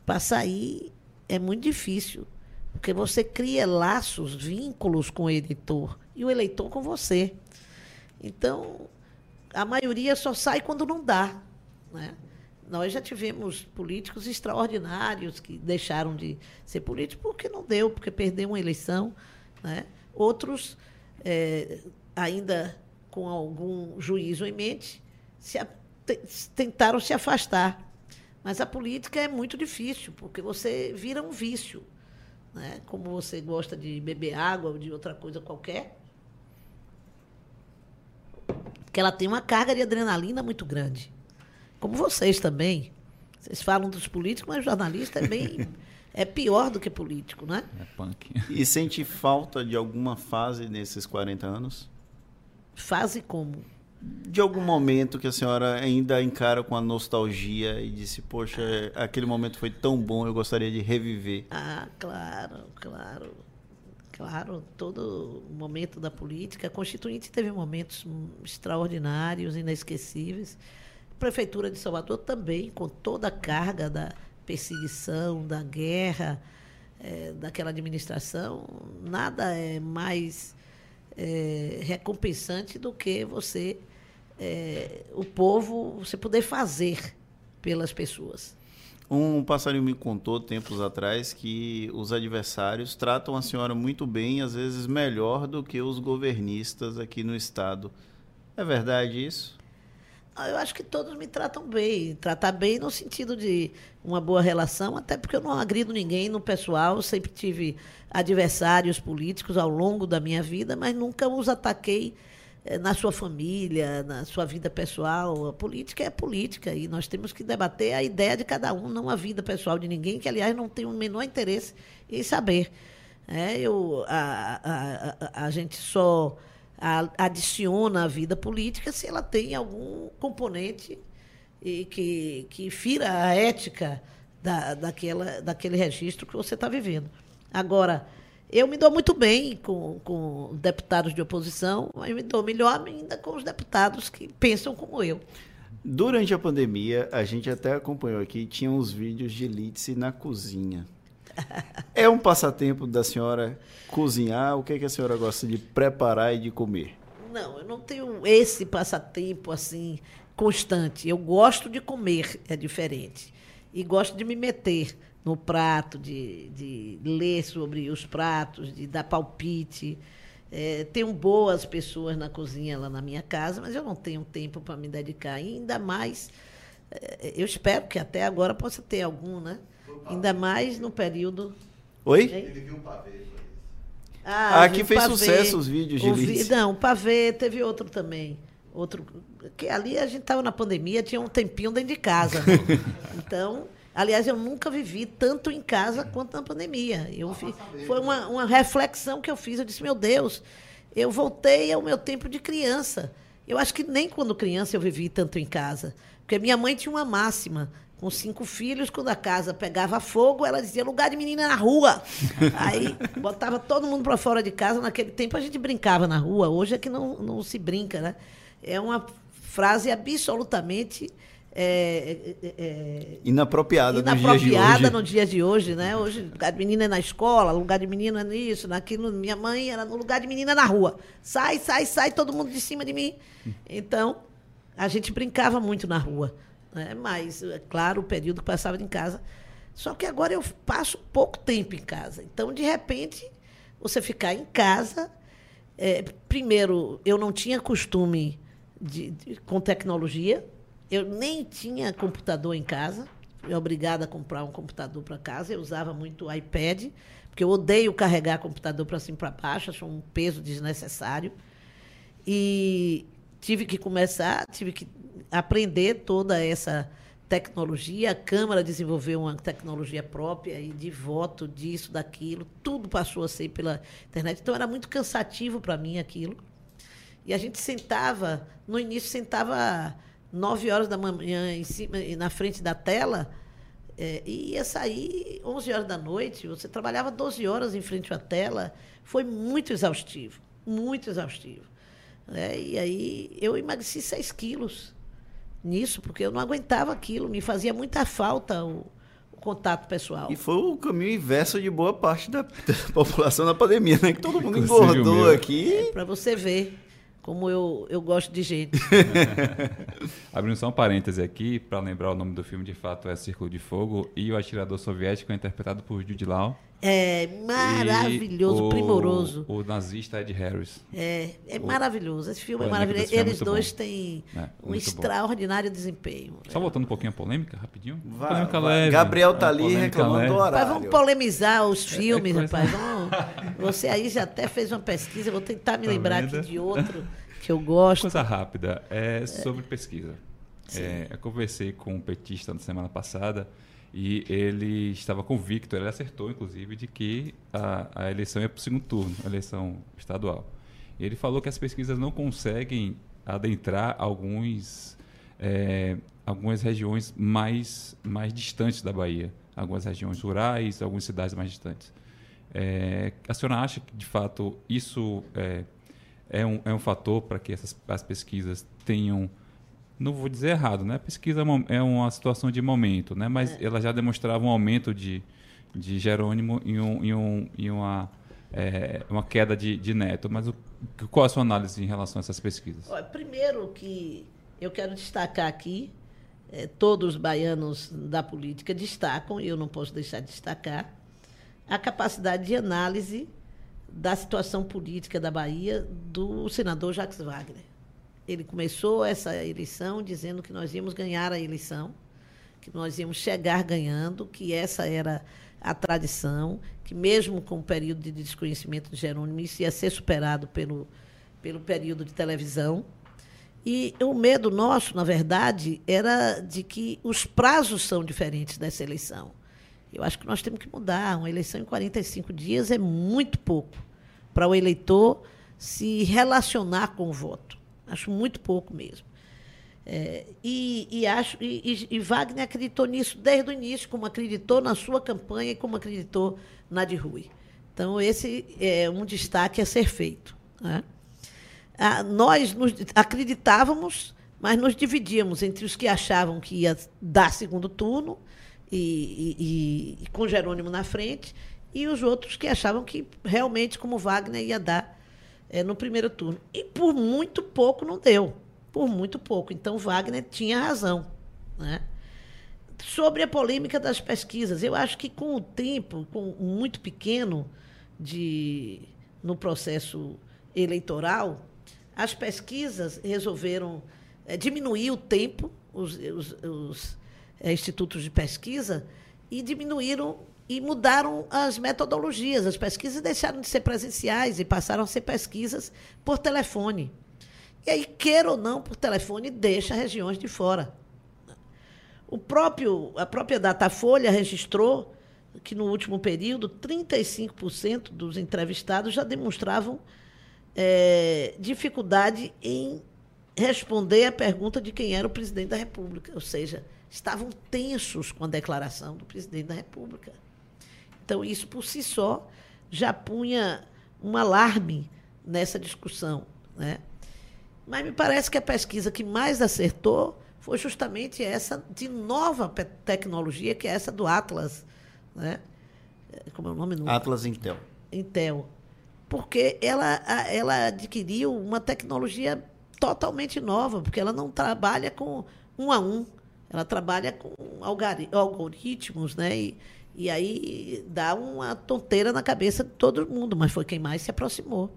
Para sair é muito difícil. Porque você cria laços, vínculos com o eleitor e o eleitor com você. Então, a maioria só sai quando não dá. Né? Nós já tivemos políticos extraordinários que deixaram de ser políticos porque não deu, porque perdeu uma eleição. Né? Outros, é, ainda com algum juízo em mente, se tentaram se afastar. Mas a política é muito difícil, porque você vira um vício. Né? Como você gosta de beber água ou de outra coisa qualquer, que ela tem uma carga de adrenalina muito grande. Como vocês também. Vocês falam dos políticos, mas jornalista é bem. é pior do que político, né? É punk. E sente falta de alguma fase nesses 40 anos? Fase como? De algum momento que a senhora ainda encara com a nostalgia e disse, poxa, aquele momento foi tão bom, eu gostaria de reviver. Ah, claro, claro. Claro, todo momento da política. A Constituinte teve momentos extraordinários, inesquecíveis. A Prefeitura de Salvador também, com toda a carga da perseguição, da guerra, é, daquela administração, nada é mais é, recompensante do que você, é, o povo, você poder fazer pelas pessoas. Um passarinho me contou tempos atrás que os adversários tratam a senhora muito bem, às vezes melhor do que os governistas aqui no estado. É verdade isso? Eu acho que todos me tratam bem. Tratar bem no sentido de uma boa relação, até porque eu não agrido ninguém no pessoal. Sempre tive adversários políticos ao longo da minha vida, mas nunca os ataquei na sua família, na sua vida pessoal. A política é política e nós temos que debater a ideia de cada um, não a vida pessoal de ninguém, que, aliás, não tem o menor interesse em saber. É, eu, a, a, a, a gente só adiciona a vida política se ela tem algum componente e que, que fira a ética da, daquela, daquele registro que você está vivendo. Agora, eu me dou muito bem com, com deputados de oposição, mas me dou melhor ainda com os deputados que pensam como eu. Durante a pandemia, a gente até acompanhou aqui, tinha uns vídeos de Litse na cozinha. É um passatempo da senhora cozinhar? O que, é que a senhora gosta de preparar e de comer? Não, eu não tenho esse passatempo assim constante. Eu gosto de comer, é diferente. E gosto de me meter no prato, de, de ler sobre os pratos, de dar palpite. É, tenho boas pessoas na cozinha lá na minha casa, mas eu não tenho tempo para me dedicar. E ainda mais, é, eu espero que até agora possa ter algum, né? Ainda mais no período. Oi? Ele viu o pavê. Ah, aqui fez pavê, sucesso os vídeos de vi, Não, o pavê teve outro também. Outro. Que ali a gente estava na pandemia, tinha um tempinho dentro de casa. Né? então, Aliás, eu nunca vivi tanto em casa quanto na pandemia. Eu fi, foi uma, uma reflexão que eu fiz. Eu disse, meu Deus, eu voltei ao meu tempo de criança. Eu acho que nem quando criança eu vivi tanto em casa. Porque minha mãe tinha uma máxima. Com cinco filhos, quando a casa pegava fogo, ela dizia lugar de menina na rua. Aí botava todo mundo para fora de casa. Naquele tempo a gente brincava na rua. Hoje é que não, não se brinca, né? É uma frase absolutamente é, é, é, inapropriada, inapropriada no dia de hoje. né? Hoje, lugar de menina é na escola, lugar de menina é nisso, naquilo. Minha mãe era no lugar de menina na rua. Sai, sai, sai, todo mundo de cima de mim. Então, a gente brincava muito na rua. Né? Mas, é claro, o período que passava em casa. Só que agora eu passo pouco tempo em casa. Então, de repente, você ficar em casa. É, primeiro, eu não tinha costume de, de, com tecnologia. Eu nem tinha computador em casa. Fui obrigada a comprar um computador para casa. Eu usava muito iPad, porque eu odeio carregar computador para cima e para baixo, acho um peso desnecessário. E tive que começar, tive que aprender toda essa tecnologia. A Câmara desenvolveu uma tecnologia própria e de voto, disso, daquilo. Tudo passou a ser pela internet. Então era muito cansativo para mim aquilo. E a gente sentava, no início sentava nove horas da manhã em cima, na frente da tela, é, e ia sair 11 horas da noite. Você trabalhava 12 horas em frente à tela. Foi muito exaustivo, muito exaustivo. É, e aí eu emagreci 6 quilos nisso, porque eu não aguentava aquilo, me fazia muita falta o, o contato pessoal. E foi o caminho inverso de boa parte da, da população na pandemia, né? Que todo mundo engordou aqui. É, Para você ver como eu, eu gosto de gente. Abrindo só um parêntese aqui, para lembrar o nome do filme, de fato, é Círculo de Fogo, e o atirador soviético é interpretado por Jude Law. É maravilhoso, o, primoroso. O nazista Ed Harris. É, é o, maravilhoso. Esse filme é maravilhoso. Filme é Eles dois bom. têm é, um extraordinário bom. desempenho. Só voltando um pouquinho a polêmica, rapidinho. Vai, polêmica vai. leve. Gabriel tá ali reclamando leve. do horário. Mas vamos polemizar os é, filmes, é rapaz. Vamos, você aí já até fez uma pesquisa, vou tentar me tá lembrar aqui de outro que eu gosto. Coisa rápida, é sobre pesquisa. É, eu conversei com um petista na semana passada e ele estava convicto, ele acertou inclusive, de que a, a eleição ia para o segundo turno, a eleição estadual. Ele falou que as pesquisas não conseguem adentrar alguns, é, algumas regiões mais, mais distantes da Bahia, algumas regiões rurais, algumas cidades mais distantes. É, a senhora acha que, de fato, isso é, é um, é um fator para que essas, as pesquisas tenham não vou dizer errado, né? A pesquisa é uma situação de momento, né? Mas é. ela já demonstrava um aumento de, de Jerônimo e, um, e, um, e uma, é, uma queda de, de Neto. Mas o, qual a sua análise em relação a essas pesquisas? Primeiro que eu quero destacar aqui, é, todos os baianos da política destacam, e eu não posso deixar de destacar, a capacidade de análise da situação política da Bahia do senador Jacques Wagner. Ele começou essa eleição dizendo que nós íamos ganhar a eleição, que nós íamos chegar ganhando, que essa era a tradição, que mesmo com o período de desconhecimento de Jerônimo, isso ia ser superado pelo, pelo período de televisão. E o medo nosso, na verdade, era de que os prazos são diferentes dessa eleição. Eu acho que nós temos que mudar. Uma eleição em 45 dias é muito pouco para o eleitor se relacionar com o voto. Acho muito pouco mesmo. É, e, e, acho, e, e, Wagner acreditou nisso desde o início, como acreditou na sua campanha e como acreditou na de Rui. Então, esse é um destaque a ser feito. Né? Ah, nós nos acreditávamos, mas nos dividíamos entre os que achavam que ia dar segundo turno e, e, com Jerônimo na frente e os outros que achavam que realmente, como Wagner, ia dar é, no primeiro turno. E por muito pouco não deu. Por muito pouco. Então, Wagner tinha razão. Né? Sobre a polêmica das pesquisas, eu acho que com o tempo, com muito pequeno de, no processo eleitoral, as pesquisas resolveram é, diminuir o tempo, os, os, os é, institutos de pesquisa, e diminuíram e mudaram as metodologias. As pesquisas deixaram de ser presenciais e passaram a ser pesquisas por telefone. E aí, queira ou não, por telefone, deixa regiões de fora. O próprio, a própria Datafolha registrou que no último período 35% dos entrevistados já demonstravam é, dificuldade em responder a pergunta de quem era o presidente da República, ou seja, estavam tensos com a declaração do presidente da República. Então, isso por si só já punha um alarme nessa discussão. Né? Mas me parece que a pesquisa que mais acertou foi justamente essa de nova tecnologia, que é essa do Atlas. Né? Como é o nome? Atlas Intel. Intel. Porque ela, ela adquiriu uma tecnologia totalmente nova, porque ela não trabalha com um a um, ela trabalha com algoritmos, né? E, e aí dá uma tonteira na cabeça de todo mundo, mas foi quem mais se aproximou,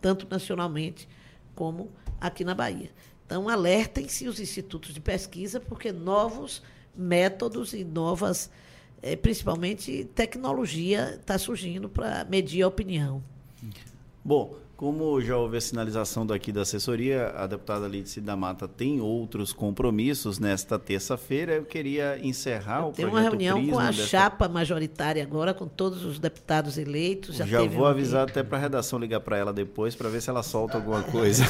tanto nacionalmente como aqui na Bahia. Então, alertem-se os institutos de pesquisa, porque novos métodos e novas, eh, principalmente tecnologia, está surgindo para medir a opinião. Bom, como já houve a sinalização daqui da assessoria, a deputada Lídice da Mata tem outros compromissos nesta terça-feira. Eu queria encerrar eu o Tem uma reunião com a desta... chapa majoritária agora, com todos os deputados eleitos. Já, já vou avisar até para a redação ligar para ela depois para ver se ela solta alguma coisa.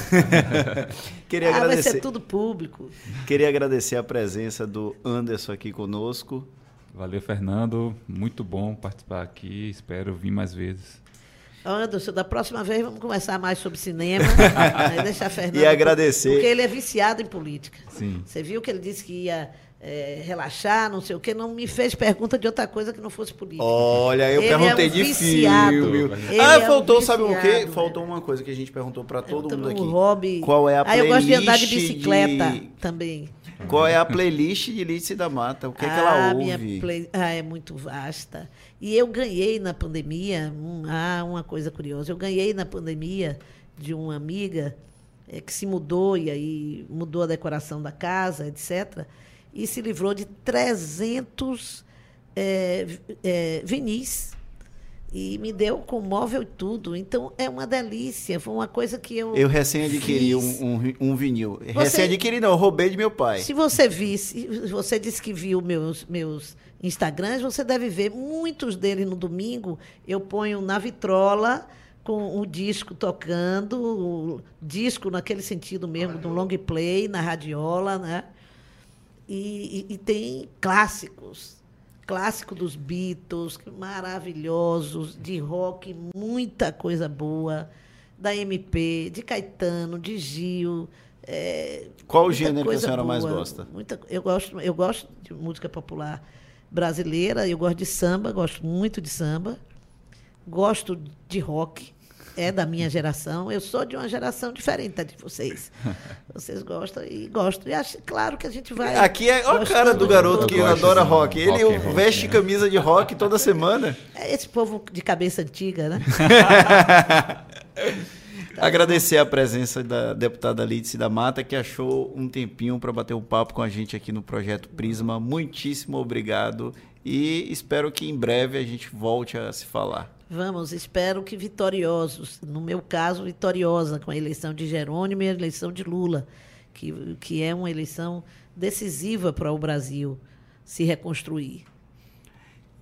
queria ah, agradecer. vai ser tudo público. Queria agradecer a presença do Anderson aqui conosco. Valeu, Fernando. Muito bom participar aqui. Espero vir mais vezes. Anderson, da próxima vez vamos conversar mais sobre cinema. né? deixar Fernando. E agradecer. Porque ele é viciado em política. Sim. Você viu que ele disse que ia é, relaxar, não sei o quê, não me fez pergunta de outra coisa que não fosse política. Olha, eu ele perguntei é um de viciado. filme. Ah, faltou, é um sabe o quê? Faltou uma coisa que a gente perguntou para todo mundo aqui. Hobby. Qual é a playlist? Ah, eu gosto de andar de bicicleta de... também. Qual é a playlist de Lídice da Mata? O que, ah, é que ela ouve? Minha play... Ah, é muito vasta. E eu ganhei na pandemia, um, ah, uma coisa curiosa, eu ganhei na pandemia de uma amiga é, que se mudou e aí mudou a decoração da casa, etc. E se livrou de 300 é, é, vinis e me deu com móvel e tudo. Então é uma delícia. Foi uma coisa que eu. Eu recém adquiri um, um, um, vinil. Você, recém adquiri, não, roubei de meu pai. Se você visse, você disse que viu meus, meus Instagrams, você deve ver muitos deles no domingo. Eu ponho na vitrola com o disco tocando, o disco naquele sentido mesmo, do long play, na radiola, né? e, e, e tem clássicos clássico dos Beatles, maravilhosos, de rock, muita coisa boa, da MP, de Caetano, de Gil. É, Qual o gênero que a senhora boa, mais gosta? Muita, eu, gosto, eu gosto de música popular brasileira, eu gosto de samba, gosto muito de samba, gosto de rock, é da minha geração. Eu sou de uma geração diferente de vocês. Vocês gostam e gostam. E acho, claro que a gente vai. Aqui é a cara do garoto que adora rock. Ele rock, veste rock, camisa de rock toda semana. É esse povo de cabeça antiga, né? Tá Agradecer a presença da deputada Lídice da Mata, que achou um tempinho para bater um papo com a gente aqui no Projeto Prisma. Muitíssimo obrigado e espero que em breve a gente volte a se falar. Vamos, espero que vitoriosos. No meu caso, vitoriosa com a eleição de Jerônimo e a eleição de Lula, que, que é uma eleição decisiva para o Brasil se reconstruir.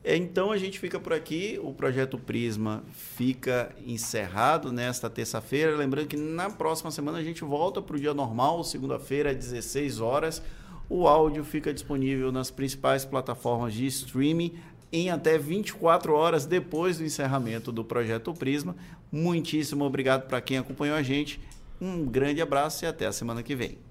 É, então a gente fica por aqui. O projeto Prisma fica encerrado nesta terça-feira. Lembrando que na próxima semana a gente volta para o dia normal, segunda-feira, às 16 horas. O áudio fica disponível nas principais plataformas de streaming em até 24 horas depois do encerramento do projeto Prisma. Muitíssimo obrigado para quem acompanhou a gente. Um grande abraço e até a semana que vem.